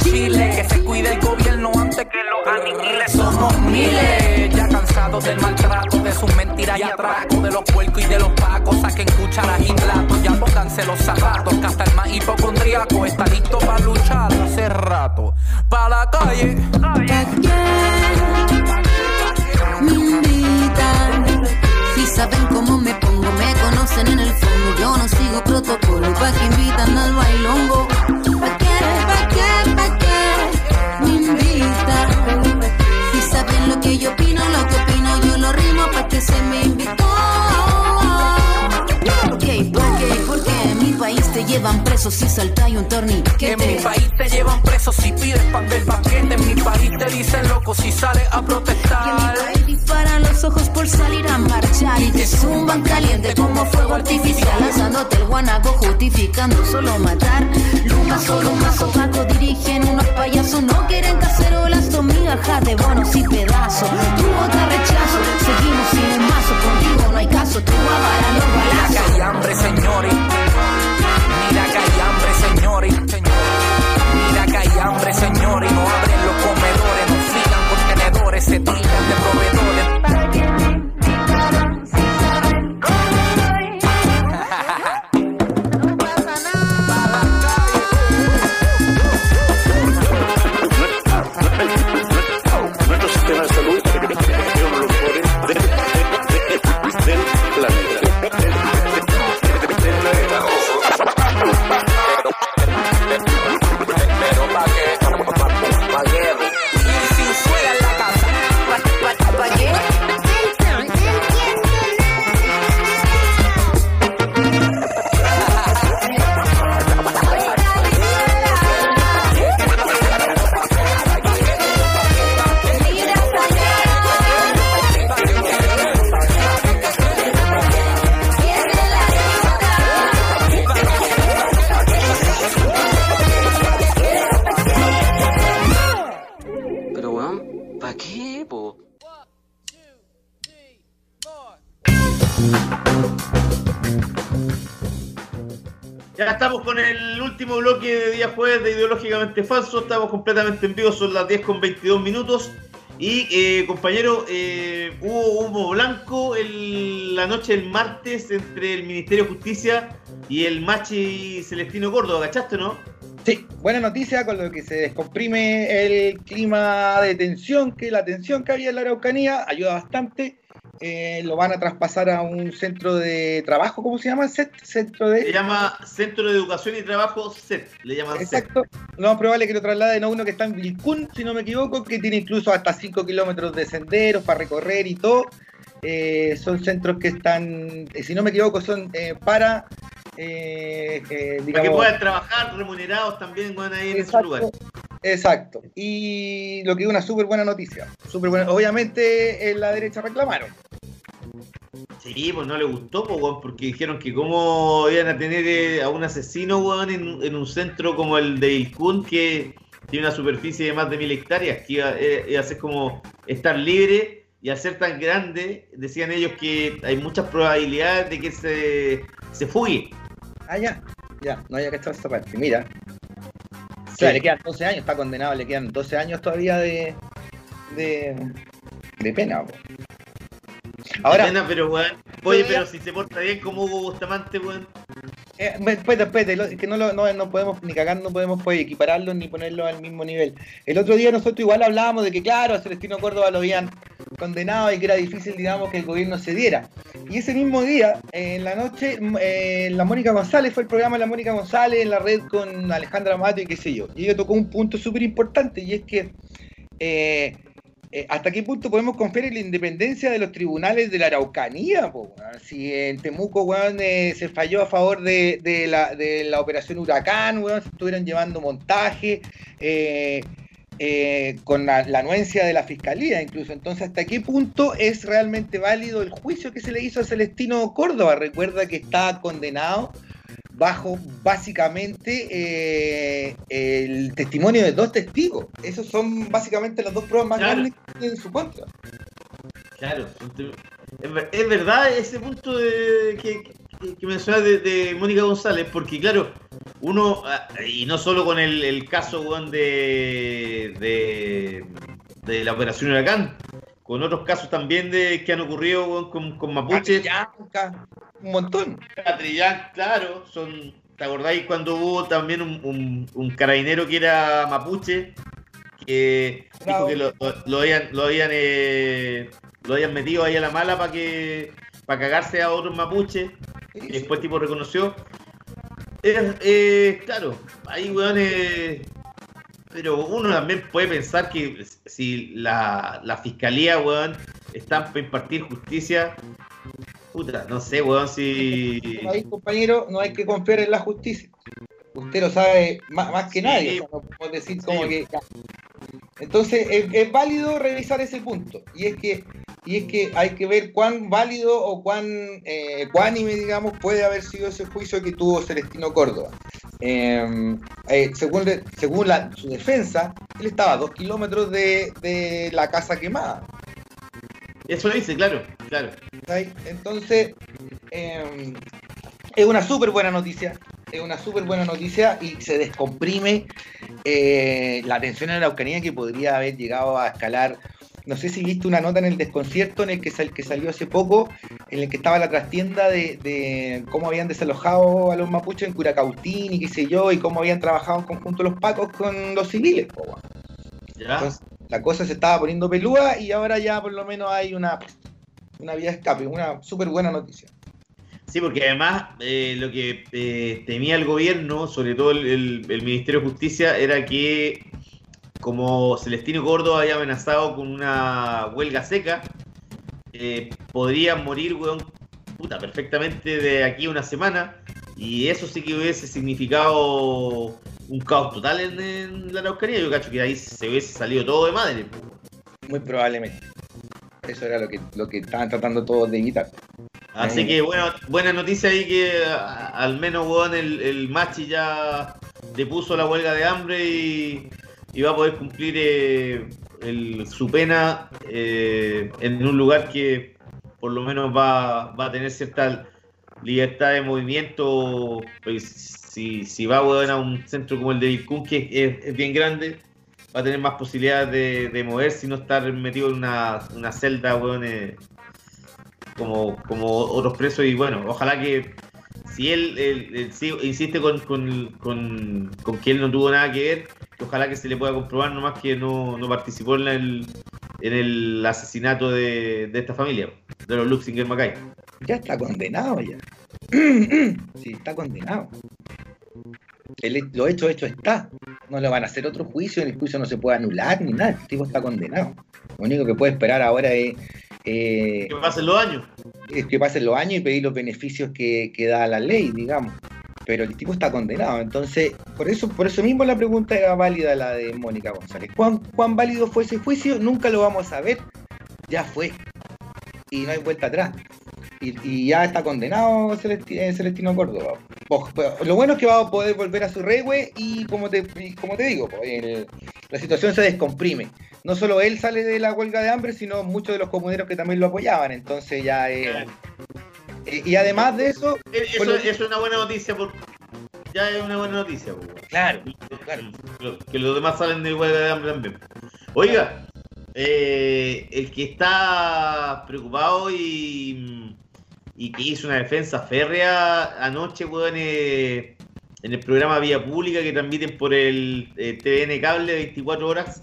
Chile, que se cuide el gobierno antes que lo aniquile. Somos miles, ya cansados del maltrato, de sus mentiras y atracos, de los puercos y de los pacos. Saquen cucharas y platos, ya pónganse los zapatos, que hasta el más hipocondriaco está listo para luchar hace rato. Pa' la calle. me invitan. Si saben cómo me pongo, me conocen en el fondo. Yo no sigo protocolo, pa' que invitan al bailongo. Lo que yo opino, lo que opino, yo lo rimo pa' que se me invitó. Ok, ¿por qué? Porque en mi país te llevan preso si saltáis un torniquete. En mi país te llevan preso si pides pan del paquete. En mi país te dicen loco si sales a protestar. Disparan los ojos por salir a marchar y te zumban caliente como fuego artificial lanzándote el guanaco justificando solo matar Lucas solo un mazo Paco dirigen unos payasos no quieren cacerolas son migajas de bonos y pedazos tu te rechazo seguimos sin un mazo contigo no hay caso tú avaras los Mira que balazos hay hambre, señores. Mira que hay hambre, señores. Mira que hay hambre, señores. No abren los comedores, no sigan contenedores, se tiran de proveedores. Jueves de Ideológicamente Falso. Estamos completamente en vivo, son las 10 con 22 minutos. Y eh, compañero, eh, hubo humo blanco el- la noche del martes entre el Ministerio de Justicia y el Machi Celestino Córdoba, ¿cachaste no? Sí, buena noticia con lo que se descomprime el clima de tensión, que la tensión que había en la Araucanía ayuda bastante. Eh, lo van a traspasar a un centro de trabajo, ¿cómo se llama? ¿Cet? Centro Se de... llama Centro de Educación y Trabajo CET, le llaman CET. Exacto. Lo más probable es que lo trasladen a uno que está en Vilcún, si no me equivoco, que tiene incluso hasta 5 kilómetros de senderos para recorrer y todo. Eh, son centros que están, eh, si no me equivoco, son eh, para, eh, eh, Para que digamos, puedan trabajar remunerados también van a ir en esos lugares. Exacto. Y lo que es una súper buena noticia. Súper buena. Obviamente en la derecha reclamaron. Sí, pues no le gustó, pues, weón, porque dijeron que cómo iban a tener eh, a un asesino, weón, en, en un centro como el de Ilkun, que tiene una superficie de más de mil hectáreas, que iba, eh, iba a ser como estar libre, y al ser tan grande, decían ellos que hay muchas probabilidades de que se, se fugue. Ah, ya. Ya, no había que estar esta parte. Mira. O Sí. sea, le quedan 12 años, está condenado, le quedan 12 años todavía de. de. de pena, po. Ahora, Pena, pero, weón, oye, Pero si se porta bien como Hugo Bustamante, weón. Eh, espérate, espérate, que no, lo- no, no podemos ni cagar, no podemos pues, equipararlos ni ponerlos al mismo nivel. El otro día nosotros igual hablábamos de que, claro, a Celestino Córdoba lo habían condenado y que era difícil, digamos, que el gobierno se diera. Y ese mismo día, eh, en la noche, m- eh, la Mónica González, fue el programa de la Mónica González en la red con Alejandra Mato y qué sé yo. Y ella tocó un punto súper importante y es que eh, eh, ¿Hasta qué punto podemos confiar en la independencia de los tribunales de la Araucanía? Si en Temuco weón, eh, se falló a favor de, la, operación Huracán, weón, se estuvieron llevando montaje eh, con la, la anuencia de la fiscalía incluso. Entonces, ¿hasta qué punto es realmente válido el juicio que se le hizo a Celestino Córdoba? Recuerda que está condenado bajo básicamente eh, el testimonio de dos testigos. Esos son básicamente las dos pruebas más Claro. grandes que tienen en su contra. Claro, es, ver- es verdad ese punto de, que, que, que mencionas de, de Mónica González, porque claro, uno, ah, y no solo con el, el caso de, de, de la operación Huracán, con otros casos también de que han ocurrido weón, con, con Mapuche. Un montón. Catrillán, claro, son. ¿Te acordáis cuando hubo también un, un, un carabinero que era mapuche? Que dijo que lo, lo- lo habían, lo habían eh, lo habían metido ahí a la mala para que para cagarse a otros mapuches y después el tipo reconoció. Eh, eh, claro, ahí weón eh, pero uno también puede pensar que si la, la fiscalía, weón, está para impartir justicia, puta, no sé, weón, si... Ahí, compañero, no hay que confiar en la justicia. Usted lo sabe más, más que nadie. o sea, no podemos decir como que. Entonces, es, es válido revisar ese punto. Y es que y es que hay que ver cuán válido o cuán eh, cuánime, digamos, puede haber sido ese juicio que tuvo Celestino Córdoba. Eh, eh, según según la- su defensa, él estaba a dos kilómetros de, de la casa quemada. Eso dice, claro, claro. Entonces, eh, es una súper buena noticia. Es una súper buena noticia y se descomprime eh, la tensión en la Araucanía que podría haber llegado a escalar. No sé si viste una nota en el desconcierto en el que, sal- que salió hace poco, en el que estaba la trastienda de, de cómo habían desalojado a los mapuches en Curacautín y qué sé yo, y cómo habían trabajado en conjunto los pacos con los civiles. po. Entonces, la cosa se estaba poniendo pelúa y ahora ya por lo menos hay una, una vía de escape, una súper buena noticia. Sí, porque además eh, lo que eh, temía el gobierno, sobre todo el, el- Ministerio de Justicia, era que como Celestino Córdoba había amenazado con una huelga seca, eh, podrían morir, perfectamente de aquí a una semana. Y eso sí que hubiese significado un caos total en, en la Araucanía. Yo cacho que ahí se hubiese salido todo de madre. Muy probablemente. Eso era lo que, lo que estaban tratando todos de evitar. Así que bueno, buena noticia ahí que a- al menos weón, el, el Machi ya depuso la huelga de hambre y, y va a poder cumplir eh, el- su pena eh, en un lugar que por lo menos va, va a tener cierta libertad de movimiento. Pues, si, si va weón, a un centro como el de Vilcún, que es, bien grande, va a tener más posibilidades de, de moverse y no estar metido en una, una celda, weón, eh, como, como otros presos. Y bueno, ojalá que si él, él- sí insiste con, con, con- con que él no tuvo nada que ver, ojalá que se le pueda comprobar nomás que no, no participó en el, en el asesinato de, de esta familia, de los Luxinger Macay. Ya está condenado ya. (clears throat) sí, está condenado. El- lo hecho, hecho está. No le van a hacer otro juicio, el juicio no se puede anular ni nada. El tipo está condenado. Lo único que puede esperar ahora es, eh, Que pasen los años. es que pasen los años y pedir los beneficios que, que da la ley, digamos. Pero el tipo está condenado. Entonces, por eso, por eso mismo la pregunta era válida la de Mónica González. ¿Cuán, ¿Cuán válido fue ese juicio? Nunca lo vamos a saber. Ya fue. Y no hay vuelta atrás. Y, ya está condenado eh, Celestino Córdoba. Lo bueno es que va a poder volver a su regue y como te, como te digo, pues, la situación se descomprime. No solo él sale de la huelga de hambre, sino muchos de los comuneros que también lo apoyaban. Entonces ya eh, y además de eso, Eh, Eso, por lo- eso es una buena noticia. Por, ya es una buena noticia. po. Claro, Lo- Que los demás salen de huelga de hambre también. Oiga, eh, el que está preocupado y, y que hizo una defensa férrea anoche, weón, eh, en el programa Vía Pública que transmiten por el eh, TVN Cable 24 horas.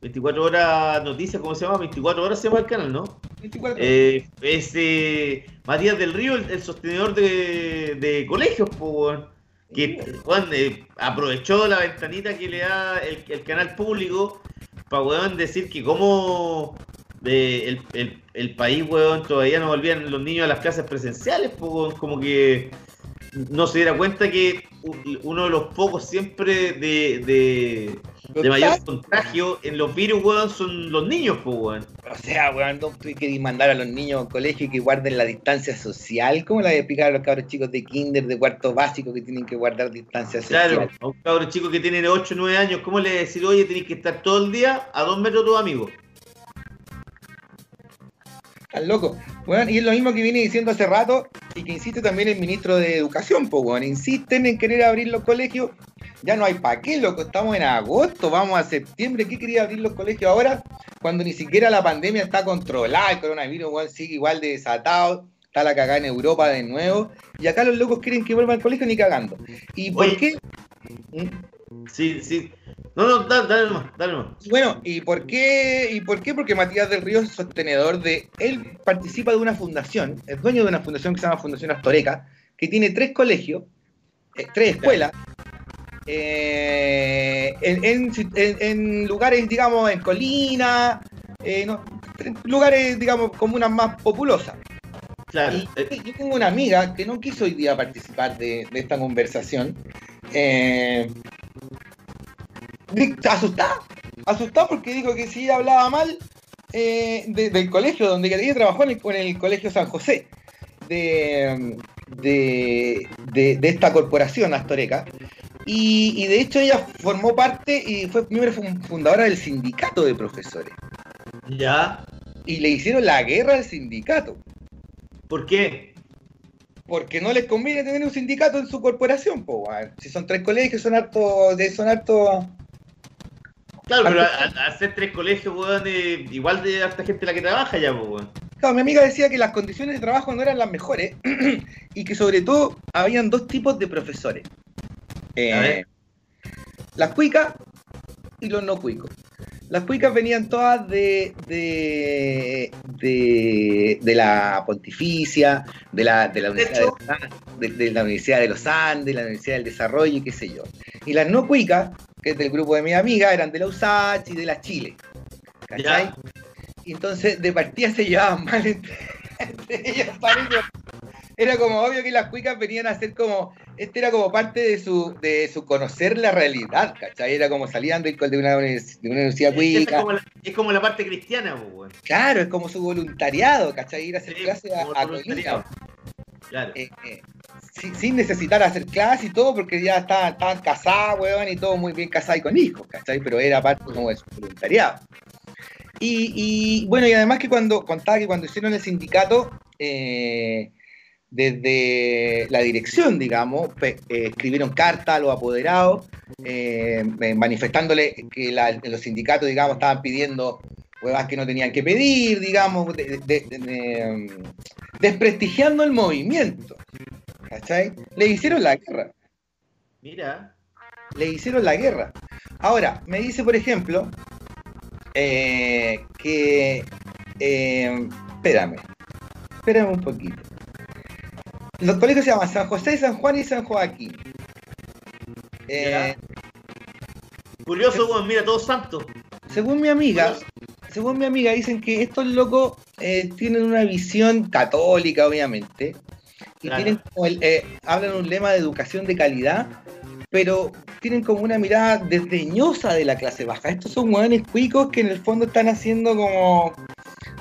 24 horas noticias, ¿cómo se llama? 24 horas se llama el canal, ¿no? 24 Eh, es eh, Matías del Río, el, el sostenedor de, de colegios, weón, que weón, eh, aprovechó la ventanita que le da el, el canal público para decir que como de, el, el- el país, weón, todavía no volvían los niños a las clases presenciales, weón, como que no se diera cuenta que uno de los pocos siempre de, de, de mayor contagio en los virus, weón, son los niños, weón. O sea, weón, no tú querés mandar a los niños al colegio y que guarden la distancia social. ¿Cómo la voy a explicar a los cabros chicos de kinder, de cuarto básico, que tienen que guardar distancia social? Claro, a un cabro chico que tiene 8 o 9 años, ¿cómo le decir, oye, tenés que estar todo el día a dos metros de tus amigos? Estás loco. Weón, y es lo mismo que viene diciendo hace rato y que insiste también el ministro de Educación, pues, weón. Insisten en querer abrir los colegios. Ya no hay para qué, loco. Estamos en agosto, vamos a septiembre. ¿Qué quería abrir los colegios ahora? Cuando ni siquiera la pandemia está controlada, el coronavirus, weón, sigue igual de desatado. Está la cagada en Europa de nuevo. Y acá los locos quieren que vuelva al colegio ni cagando. ¿Y por qué? Sí, sí. No, no, dale, dale nomás, dale nomás. Bueno, ¿y por qué? ¿Y por qué? Porque Matías del Río es sostenedor de. Él participa de una fundación, es dueño de una fundación que se llama Fundación Astoreca, que tiene tres colegios, eh, tres escuelas, eh, en, en- en- en lugares, digamos, en Colina, eh, no, lugares, digamos, comunas más populosas. Claro. Y yo tengo una amiga que no quiso hoy día participar de, de esta conversación. Eh, asustada, asustada porque dijo que si hablaba mal eh, de- del colegio, donde ella trabajó en el, en el colegio San José, de, de, de- de esta corporación Astoreca. Y, y de hecho ella formó parte y fue miembro fun- fundadora del sindicato de profesores. Ya. Y le hicieron la guerra al sindicato. ¿Por qué? Porque no les conviene tener un sindicato en su corporación, po, weón. Si son tres colegios, son harto, de, son harto. Claro, pero hacer tres colegios, weón, eh, igual de harta gente la que trabaja ya, pues, weón. Claro, mi amiga decía que las condiciones de trabajo no eran las mejores (clears throat) y que sobre todo habían dos tipos de profesores. Eh, las cuicas y los no cuicos. Las cuicas venían todas de, de, de, de la Pontificia, de la, de, la Universidad de, los An- de- de la Universidad de los Andes, de la Universidad del Desarrollo y qué sé yo. Y las no cuicas, que es del grupo de mi amiga, eran de la USACH y de la Chile. ¿Cachai? Ya. Y entonces de partida se llevaban mal entre, (laughs) entre ellas. Era como obvio que las cuicas venían a ser como, este era como parte de su, de su conocer la realidad, ¿cachai? Era como salían col- de una, de una universidad Es cuica. como, la, es como la parte cristiana, pues. Claro, es como su voluntariado, ¿cachai? Ir a hacer Sí, clases a, a. Colina, Claro. eh, eh, sin, sin necesitar hacer clases y todo, porque ya estaban, estaban casadas, weón, y todo muy bien casadas y con hijos, ¿cachai? Pero era parte como de su voluntariado. Y, y, bueno, y además que cuando contaba que cuando hicieron el sindicato, eh, desde la dirección, digamos, eh, escribieron cartas a los apoderados, eh, manifestándole que la- los sindicatos, digamos, estaban pidiendo huevas que no tenían que pedir, digamos, de- de- de- de, um, desprestigiando el movimiento. ¿Cachai? Le hicieron la guerra. Mira. Le hicieron la guerra. Ahora, me dice, por ejemplo, eh, que. eh, espérame. Espérame un poquito. Los colegios se llaman San José, San Juan y San Joaquín. Eh, Curioso, weón, mira, todos santos. según mi amiga, según mi amiga, dicen que estos locos eh, tienen una visión católica, obviamente, y Claro. tienen como el, eh, hablan un lema de educación de calidad, pero tienen como una mirada desdeñosa de la clase baja. Estos son hueones cuicos que en el fondo están haciendo como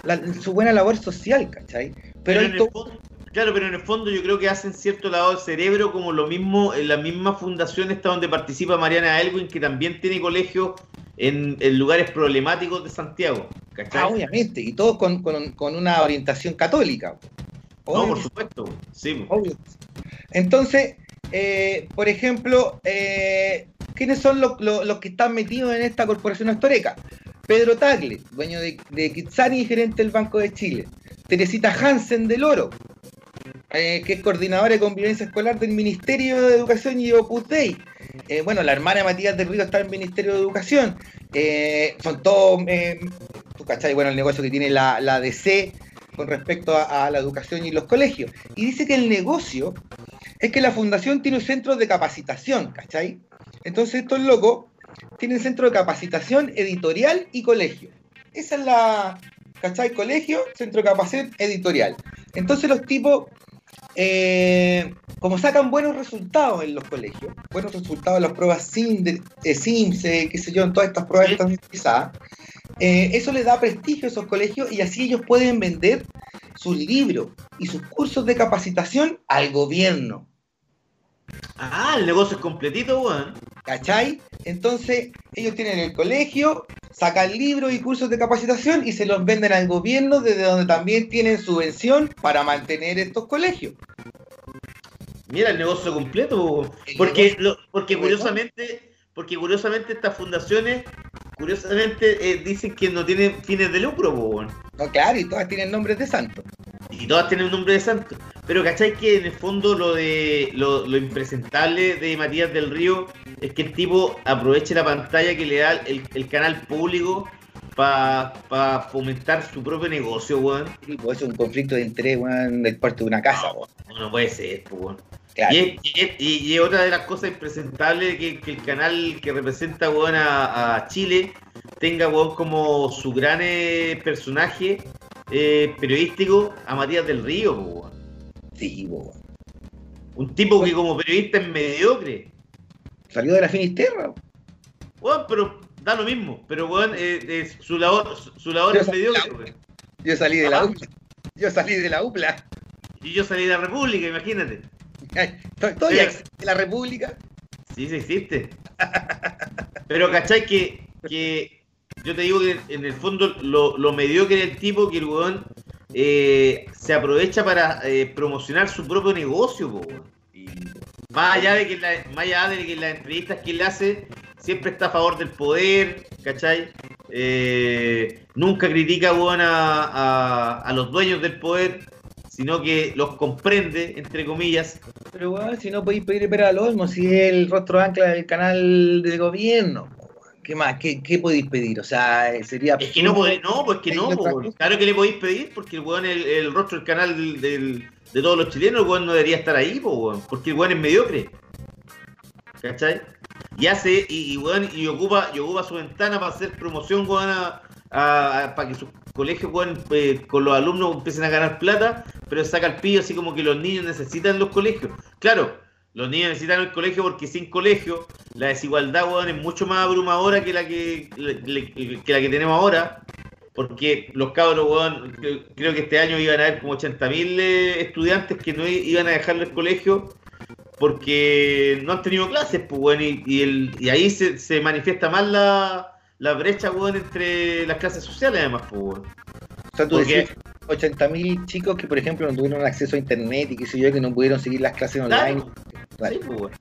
la- su buena labor social, ¿cachai? Pero, Pero hay en el to- fondo- claro, pero en el fondo yo creo que hacen cierto lado del cerebro, como lo mismo en la misma fundación está donde participa Mariana Elwin, que también tiene colegio en, en lugares problemáticos de Santiago. ¿Cachai? Ah, obviamente, y todos con, con- con una orientación católica. no, por supuesto. Sí. Obvio. Entonces, eh, por ejemplo, eh, ¿quiénes son los, los- los que están metidos en esta corporación astoreca? Pedro Tagle, dueño de, de Kitsani y gerente del Banco de Chile. Teresita Hansen del Oro, eh, que es coordinadora de convivencia escolar del Ministerio de Educación y Opus Dei. Eh, bueno, la hermana Matías del Río está en el Ministerio de Educación. Eh, son todos, eh, tú cachai, bueno, el negocio que tiene la, la DC con respecto a, a la educación y los colegios. Y dice que el negocio es que la fundación tiene un centro de capacitación, ¿cachai? Entonces estos locos tienen centro de capacitación editorial y colegio. Esa es la, ¿cachai? Colegio, centro de capacitación editorial. Entonces los tipos, eh, como sacan buenos resultados en los colegios, buenos resultados en las pruebas eh, SIMS, eh, qué sé yo, en todas estas pruebas estandarizadas, eh, eso les da prestigio a esos colegios y así ellos pueden vender sus libros y sus cursos de capacitación al gobierno. Ah, el negocio es completito, weón. ¿Cachai? Entonces, ellos tienen el colegio, sacan libros y cursos de capacitación y se los venden al gobierno, desde donde también tienen subvención para mantener estos colegios. Mira el negocio completo, porque, lo- porque curiosamente, porque curiosamente estas fundaciones, curiosamente eh, dicen que no tienen fines de lucro, weón. No, claro, y todas tienen nombres de santo. Y todas tienen nombre de santo. Pero ¿cachai que en el fondo lo de lo, lo impresentable de Matías del Río es que el tipo aproveche la pantalla que le da el, el canal público para fomentar su propio negocio, weón? Y pues es un conflicto de interés, weón, del parte de una casa, weón. No, no puede ser, pues, weón. Claro. Y, es, y y- otra de las cosas impresentables que, que el canal que representa weón, a, a Chile tenga weón, como su gran eh, personaje eh, periodístico a Matías del Río. po, weón. Sí, weón. Un tipo que como periodista es mediocre. Salió de la Finisterra. Weón, pero da lo mismo. Pero weón, eh, eh, su labor, su, labor Yo es mediocre. weón. Yo salí de la. UPLA. Yo salí de la UPLA. Y yo salí de la República, imagínate. Todavía existe la República. Sí, sí existe. Pero cachai que, que yo te digo que en el fondo lo, lo mediocre del tipo que el weón eh, se aprovecha para eh, promocionar su propio negocio, po, weón. Más allá de que la, más allá de que en las entrevistas que él hace siempre está a favor del poder, ¿cachai? Eh, nunca critica weón, a, a- a los dueños del poder, sino que los comprende, entre comillas, Pero weón, si no podéis pedir pera al olmo, si es el rostro ancla del canal de gobierno. ¿Qué más? ¿Qué, qué podéis pedir? O sea, sería. Es que no podéis, no, pues que no, cosa. claro que le podéis pedir, porque el weón es el, el rostro del canal del, del- de todos los chilenos, el weón no debería estar ahí, po, weón, porque el weón es mediocre. ¿Cachai? Y hace, y, y, y ocupa, y ocupa su ventana para hacer promoción, para que sus colegios, eh, con los alumnos empiecen a ganar plata, pero saca el pillo así como que los niños necesitan los colegios. Claro, los niños necesitan el colegio porque sin colegio la desigualdad, es mucho más abrumadora que la que, que la que tenemos ahora. Porque los cabros, creo que este año iban a haber como 80.000 eh, estudiantes que no iban a dejar el colegio porque no han tenido clases, pues, weón, y, y el, y ahí se, se manifiesta más la, la brecha, weón, entre las clases sociales, además, pues, weón. O sea, tú Porque- decías 80.000 chicos que, por ejemplo, no tuvieron acceso a internet y qué sé yo, que no pudieron seguir las clases online. Claro. Vale. Sí, pues.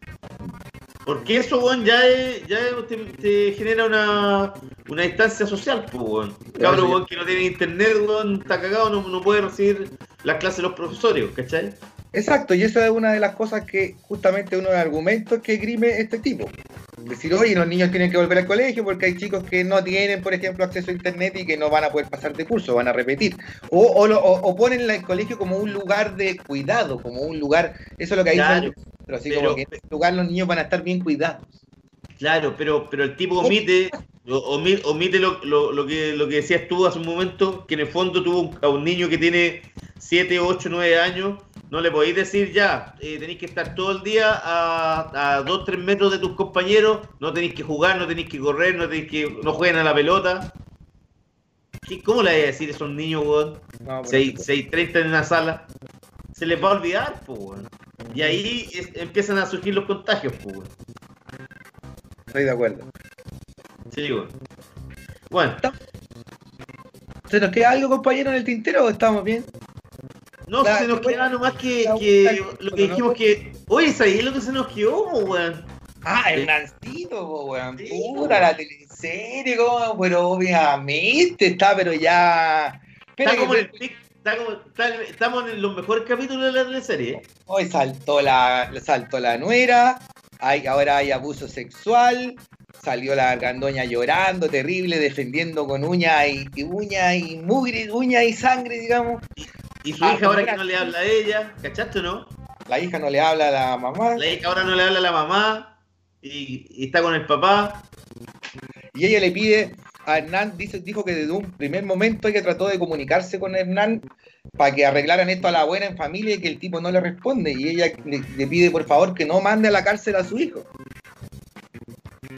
Porque eso, weón, ya, es- ya te, te genera una, una distancia social, pues, weón. Cabro, weón, que no tiene internet, weón, está cagado, no, no puede recibir las clases de los profesores, ¿cachai? Exacto, y esa es una de las cosas que justamente uno de los argumentos que grime este tipo. Decir, oye, los niños tienen que volver al colegio porque hay chicos que no tienen, por ejemplo, acceso a internet y que no van a poder pasar de curso, van a repetir. O, o, o- o ponen el colegio como un lugar de cuidado, como un lugar, eso es lo que hay Claro, pero así pero- como que en ese lugar los niños van a estar bien cuidados. Claro, pero, pero el tipo omite, o- omi- omite lo, lo- lo que, lo que decías tú hace un momento, que en el fondo tuvo a un niño que tiene 7, 8, 9 años, no le podéis decir ya, eh, tenéis que estar todo el día a, a 2, 3 metros de tus compañeros, no tenéis que jugar, no tenéis que correr, no tenéis que, no jueguen a la pelota. ¿Qué- ¿Cómo le vais a decir a esos niños, weón? No, por 6, supuesto. 6.30 en una sala. Se les va a olvidar, pues, weón. Y ahí es- empiezan a surgir los contagios, pues, weón. Estoy de acuerdo. Sí, weón. Bueno, ¿Se nos queda algo, compañero, en el tintero o estamos bien? No La- se nos bueno, queda nomás que, que lo que dijimos que. Oye, ¿sabéis lo que se nos quedó, po, weón? Ah, Sí. Hernancito, po, weón. Sí, Puta, la teleserie, como, pero obviamente está, pero ya. Espera Está que- como, en el pic, está como- está- estamos en los mejores capítulos de la, serie. ¿eh? Hoy saltó la, saltó la nuera, hay, ahora hay abuso sexual, salió la gandoña llorando, terrible, defendiendo con uña y, y uña y mugre, uña y sangre, digamos. Y su Ah, hija ahora que no le habla a ella, ¿cachaste o no? La hija no le habla a la mamá La hija ahora no le habla a la mamá y, y está con el papá. y ella le pide a Hernán, dice, dijo que desde un primer momento ella trató de comunicarse con Hernán para que arreglaran esto a la buena en familia y que el tipo no le responde y ella le, le pide por favor que no mande a la cárcel a su hijo.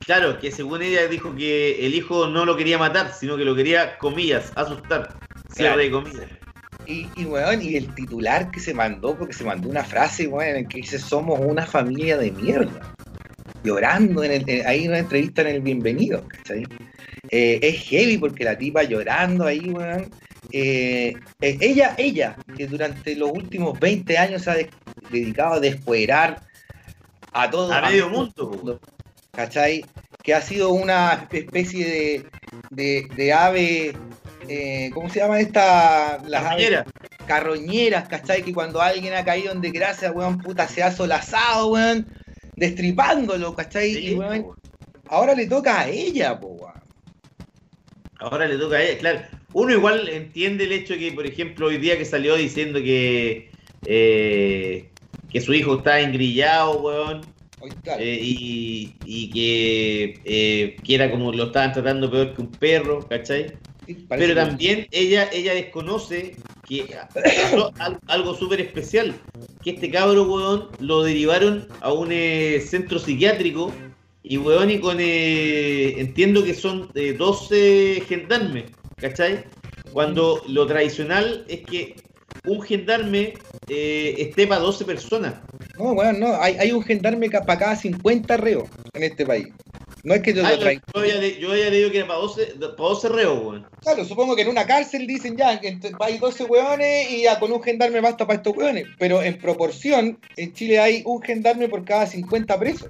Claro, que según ella dijo que el hijo no lo quería matar, sino que lo quería, comillas, asustar. Cierre Claro. de comillas. Y, y, weón, y el titular que se mandó, porque se mandó una frase, weón, en que dice, somos una familia de mierda. Llorando en el, ahí en una entrevista en el Bienvenido, ¿cachai? Eh, es heavy porque la tipa llorando ahí, weón. Eh, eh, ella, ella, que durante los últimos 20 años se ha de- dedicado a descuerar a todo A medio mundo. ¿cachai? Que ha sido una especie de, de, de ave, eh, ¿cómo se llama esta? Las aves Carroñera. carroñeras, ¿cachai? Que cuando alguien ha caído en desgracia, weón, puta, se ha solazado, weón, destripándolo, ¿cachai? Sí, y, weón, po. ahora le toca a ella, po, weón. Ahora le toca a ella, claro. Uno igual entiende el hecho de que, por ejemplo, hoy día que salió diciendo que eh, que su hijo está engrillado, weón, eh, y, y que, eh, que era como lo estaban tratando peor que un perro, ¿cachai? Pero que- también ella, ella desconoce que (coughs) pasó al- algo súper especial, que este cabro, weón, lo derivaron a un eh, centro psiquiátrico y, weón, y con, eh, entiendo que son eh, 12 gendarmes, ¿cachai? Cuando lo tradicional es que un gendarme eh, esté para 12 personas. No, weón, no, hay, hay un gendarme para cada 50 reos en este país. No es que yo Ah, lo yo, traiga. yo había, le- yo que era para 12, para 12 reos, weón. Claro, supongo que en una cárcel dicen ya, que hay 12 hueones y ya con un gendarme basta para estos hueones. Pero en proporción, en Chile hay un gendarme por cada 50 presos.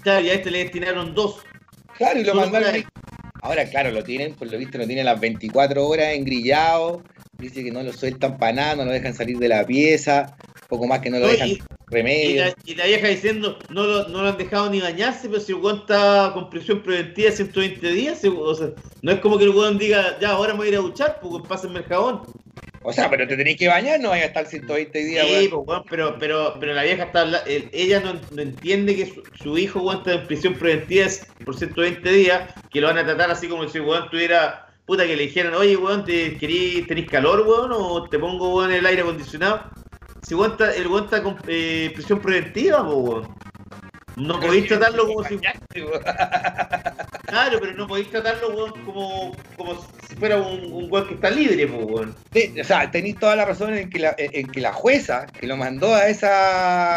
Claro, y a este le destinaron dos. Claro, y lo Solo mandaron ahí. Ahora, claro, lo tienen, por lo visto, lo tienen las 24 horas engrillado. Dice que no lo sueltan para nada, no lo dejan salir de la pieza. Poco más que no lo No, dejan y- Y remedio. la, y la vieja diciendo, no lo, no lo han dejado ni bañarse, pero si el está con prisión preventiva 120 días, o sea, no es como que el weón diga, ya, ahora me voy a ir a duchar, pues pásenme el jabón. O sea, pero te tenéis que bañar, no vaya a estar 120 días, Sí, weón. pues, weón, pero, pero, pero la vieja está ella no, no entiende que su, su hijo weón, está en prisión preventiva por 120 días, que lo van a tratar así como si el weón tuviera, puta, que le dijeran, oye, weón, ¿te, querís, ¿tenés calor, weón? ¿O te pongo, weón, el aire acondicionado? Si el weón está con eh, prisión preventiva, weón. No podéis tratarlo como si... (laughs) Claro, pero no podéis tratarlo, weón, como, como si fuera un, un weón que está libre, weón. Sí, o sea, tenéis toda la razón en que la, en que la jueza que lo mandó a esa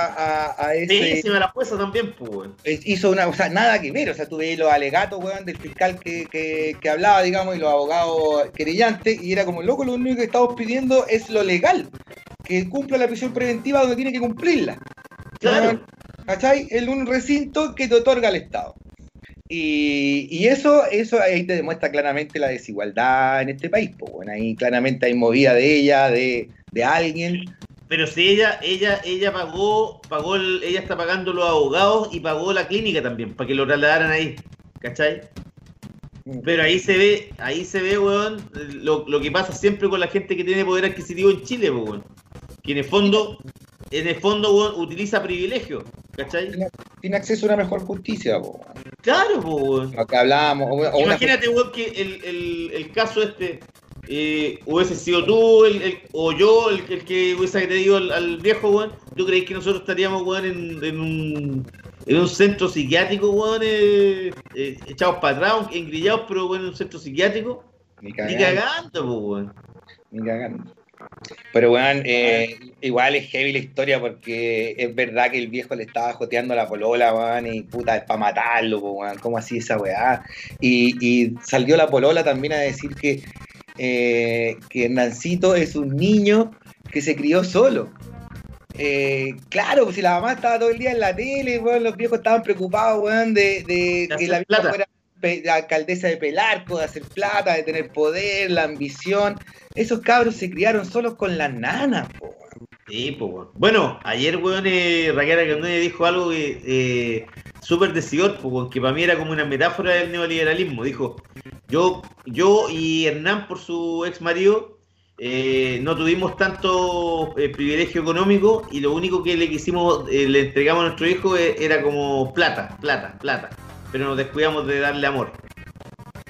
a, a ese Pésima la jueza también, weón. hizo una, o sea, nada que ver, o sea, tú veis los alegatos, weón, del fiscal que, que, que hablaba, digamos, y los abogados querellantes, y era como, loco, lo único que estamos pidiendo es lo legal, que cumpla la prisión preventiva donde tiene que cumplirla. Claro. ¿Cachai? En un recinto que te otorga el Estado. Y, y eso, eso ahí te demuestra claramente la desigualdad en este país. Pues bueno, ahí claramente hay movida de ella, de, de alguien. Pero si ella, ella, ella pagó, pagó el, ella está pagando los abogados y pagó la clínica también, para que lo trasladaran ahí, ¿cachai? Pero ahí se ve, ahí se ve, weón, lo, lo que pasa siempre con la gente que tiene poder adquisitivo en Chile, weón. Que en el fondo, en el fondo, utiliza privilegios, ¿cachai? Tiene acceso a una mejor justicia. po. Claro, weón. Lo que hablábamos. una- una- Imagínate, weón, que el, el, el caso este eh, hubiese sido tú el, el- o yo el, que hubiese agredido al, al viejo, weón. ¿Tú crees que nosotros estaríamos, weón, en, en un, en un centro psiquiátrico, weón, eh, eh, echados para atrás, engrillados, pero, weón, en un centro psiquiátrico? Ni Ni cagando. cagando, pues, weón. Ni cagando. Pero bueno, eh, igual es heavy la historia porque es verdad que el viejo le estaba joteando a la polola, weón, y puta, es para matarlo, weón, ¿cómo así esa weá? Y, y salió la polola también a decir que, eh, que Hernancito es un niño que se crió solo. Eh, claro, pues si la mamá estaba todo el día en la tele, weón, los viejos estaban preocupados, weón, de, de que la plata. fuera la alcaldesa de Pelarco, de hacer plata, de tener poder, la ambición. Esos cabros se criaron solos con las nanas, po. Sí, weón. Bueno, ayer, weón, eh, Raquel Argandoña dijo algo que, eh, súper decidor, weón, que para mí era como una metáfora del neoliberalismo. Dijo, yo, yo y Hernán, por su ex marido, eh, no tuvimos tanto eh, privilegio económico y lo único que le quisimos, eh, le entregamos a nuestro hijo era como plata, plata, plata. Pero nos descuidamos de darle amor.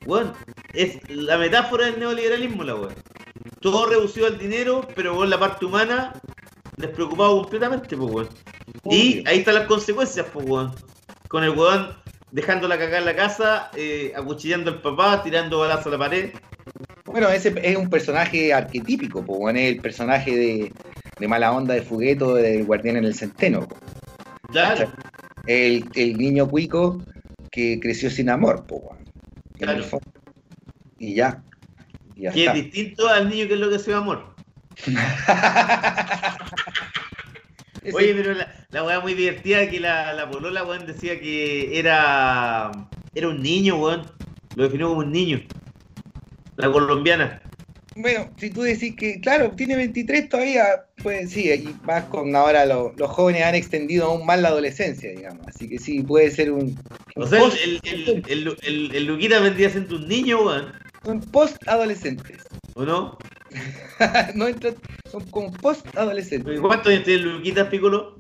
Bueno, es la metáfora del neoliberalismo, la weón. Todo reducido al dinero, pero con la parte humana despreocupado completamente, pues, weón. Y ahí están las consecuencias, pues, weón. Con el weón dejándola cagar en la casa, eh, acuchillando al papá, tirando balazos a la pared. Bueno, ese es un personaje arquetípico, weón, es el personaje de, de mala onda de Fugueto del Guardián en el Centeno. po. Claro, El, el niño cuico que creció sin amor. En Claro. Y ya. Y que es distinto al niño que es lo que se amor. (laughs) Oye, pero la, la weá muy divertida que la, la polola, weón, decía que era, era un niño, weón. Lo definió como un niño. La colombiana. Bueno, si tú decís que, claro, tiene 23 todavía, pues sí, y más con ahora lo- los jóvenes han extendido aún más la adolescencia, digamos. Así que sí, puede ser un, O sea, post- el, el, el, el, el- el Luquita vendría siendo un niño, weón. Son post-adolescentes. ¿O no? (laughs) no entra- son como post-adolescentes. ¿Cuántos años tiene Luquita Piccolo?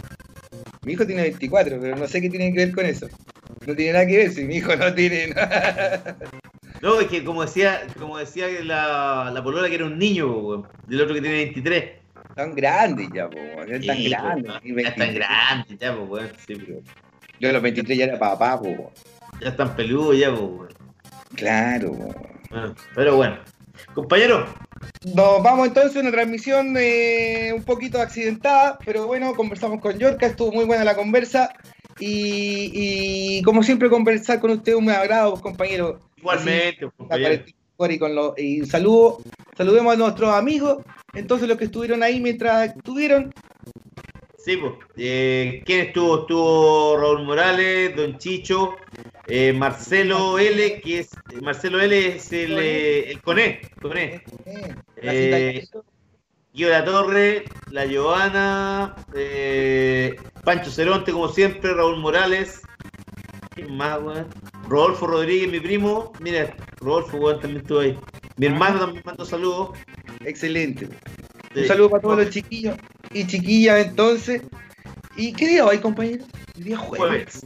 Mi hijo tiene 24, pero no sé qué tiene que ver con eso. No tiene nada que ver si mi hijo no tiene nada. (laughs) No, es que como decía, como decía que la, la polola que era un niño, weón. Del otro que tiene 23. Tan grandes ya, po, weón, tan Sí, grande. pues, y Ya 23. están grandes, ya, weón. Sí, pero Yo a los 23 ya era papá, po, weón. ya están peludos, ya, weón. Claro, weón. Bueno, pero bueno. Compañero, Nos vamos entonces a una transmisión eh, un poquito accidentada, pero bueno, conversamos con Yorka, estuvo muy buena la conversa. Y, y como siempre, conversar con usted un agrado, compañero. igualmente, Así, compañero. y con lo, y saludo, saludemos a nuestros amigos, entonces los que estuvieron ahí mientras estuvieron. Sí, pues. Eh, ¿Quién estuvo? Estuvo Raúl Morales, Don Chicho, eh, Marcelo L, que es. Marcelo L es el, eh, el Coné. Coné. Eh, Guido La Torre, La Giovanna, eh, Pancho Ceronte, como siempre, Raúl Morales. ¿Quién más, weón? Rodolfo Rodríguez, mi primo. Mira, Rodolfo, weón, también estuvo ahí. Mi hermano también mandó saludos. Excelente. Un saludo para todos los chiquillos y chiquillas entonces. ¿Y qué día hoy, compañero? El día jueves.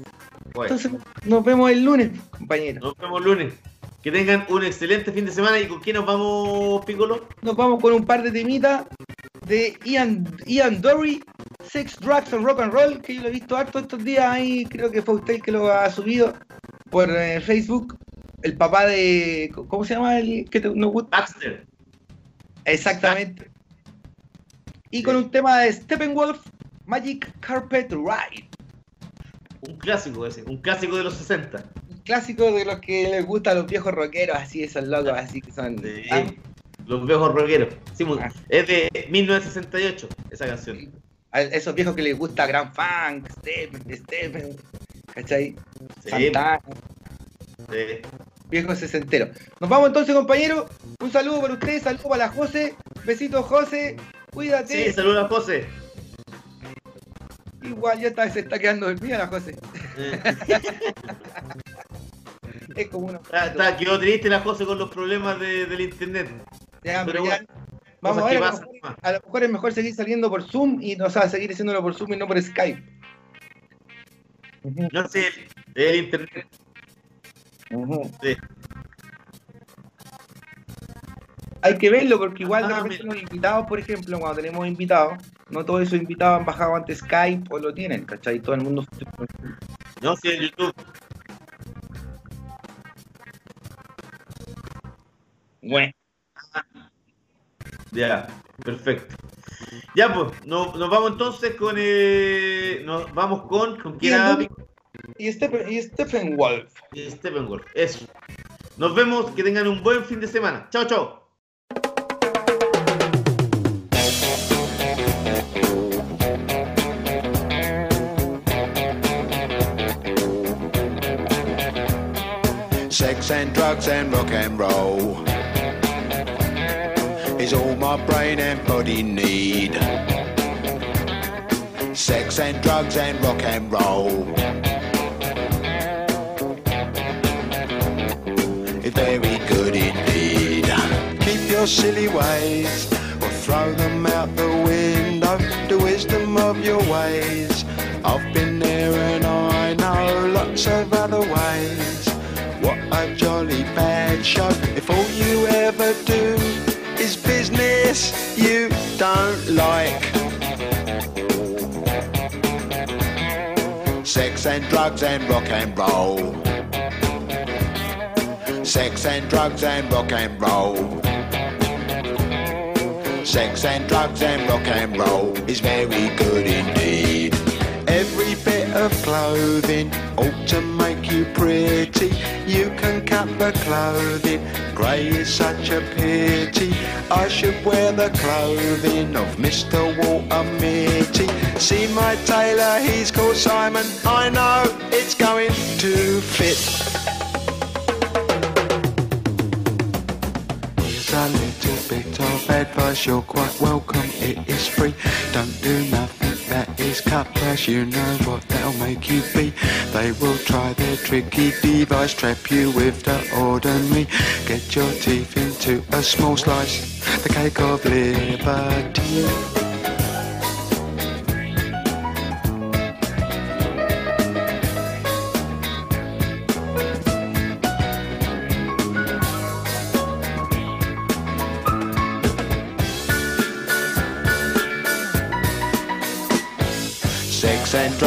Jueves. Entonces nos vemos el lunes, compañero. Nos vemos lunes. Que tengan un excelente fin de semana. ¿Y con quién nos vamos, Piccolo? Nos vamos con un par de temitas de Ian, Ian Dory, Sex, Drugs and Rock and Roll, que yo lo he visto harto estos días ahí, creo que fue usted el que lo ha subido por eh, Facebook. El papá de. ¿Cómo se llama el que te, gusta? Baxter. Exactamente. Y con un tema de Steppenwolf, Magic Carpet Ride. Un clásico ese. Un clásico de los 60. Un clásico de los que les gusta a los viejos rockeros, así esos locos, así que son. Sí. ah, Los viejos rockeros. Sí, mu- Ah. es de 1968 esa canción. a esos viejos que les gusta Grand Funk, Stephen, Stephen, ¿cachai? Sí, Santana. sí. Viejo sesentero. Nos vamos entonces, compañero. Un saludo para ustedes, saludo para la José. Besitos, José. Cuídate. Sí, saludos a José. Igual ya está, se está quedando dormida la José. Eh, Es como una. está- está- quedó triste la José con los problemas de- del internet. Ya, pero pero ya- bueno, Vamos a ver. A lo, mejor, a lo mejor es mejor seguir saliendo por Zoom y no, o sea, seguir haciéndolo por Zoom y no por Skype. No sé, el internet. ujú. Sí. Hay que verlo porque igual de Ah, repente los invitados, por ejemplo, cuando tenemos invitados, no todos esos invitados han bajado antes Skype o lo tienen, ¿cachai? Todo el mundo. No sé, en YouTube. Bueno. Ya, perfecto. Ya, pues, no- nos vamos entonces con. eh, nos vamos con. ¿Con quién ¿Quién, era? no? Y Stephen, y Stephen Wolf. Steppenwolf. Eso. Nos vemos, que tengan un buen fin de semana. Chao, chao. Sex and drugs and rock and roll is all my brain and body need. Sex and drugs and rock and roll. It's very good indeed. Keep your silly ways or throw them out the window. The wisdom of your ways. I've been there and I know lots of other ways. A jolly bad show if all you ever do is business you don't like. Sex and drugs and rock and roll. Sex and drugs and rock and roll. Sex and drugs and rock and roll is very good indeed. Every bit of clothing ought to make you pretty. You can cut the clothing, grey is such a pity. I should wear the clothing of Mr. Walter Mitty. See my tailor, he's called Simon. I know it's going to fit. Here's a little bit of advice, you're quite welcome, it is free. Don't do nothing that is cut price, you know what they'll make you be. They will try their tricky device, trap you with the ordinary. Get your teeth into a small slice, the cake of liberty.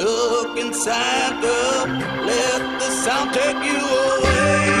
Look inside the, let the sound take you away.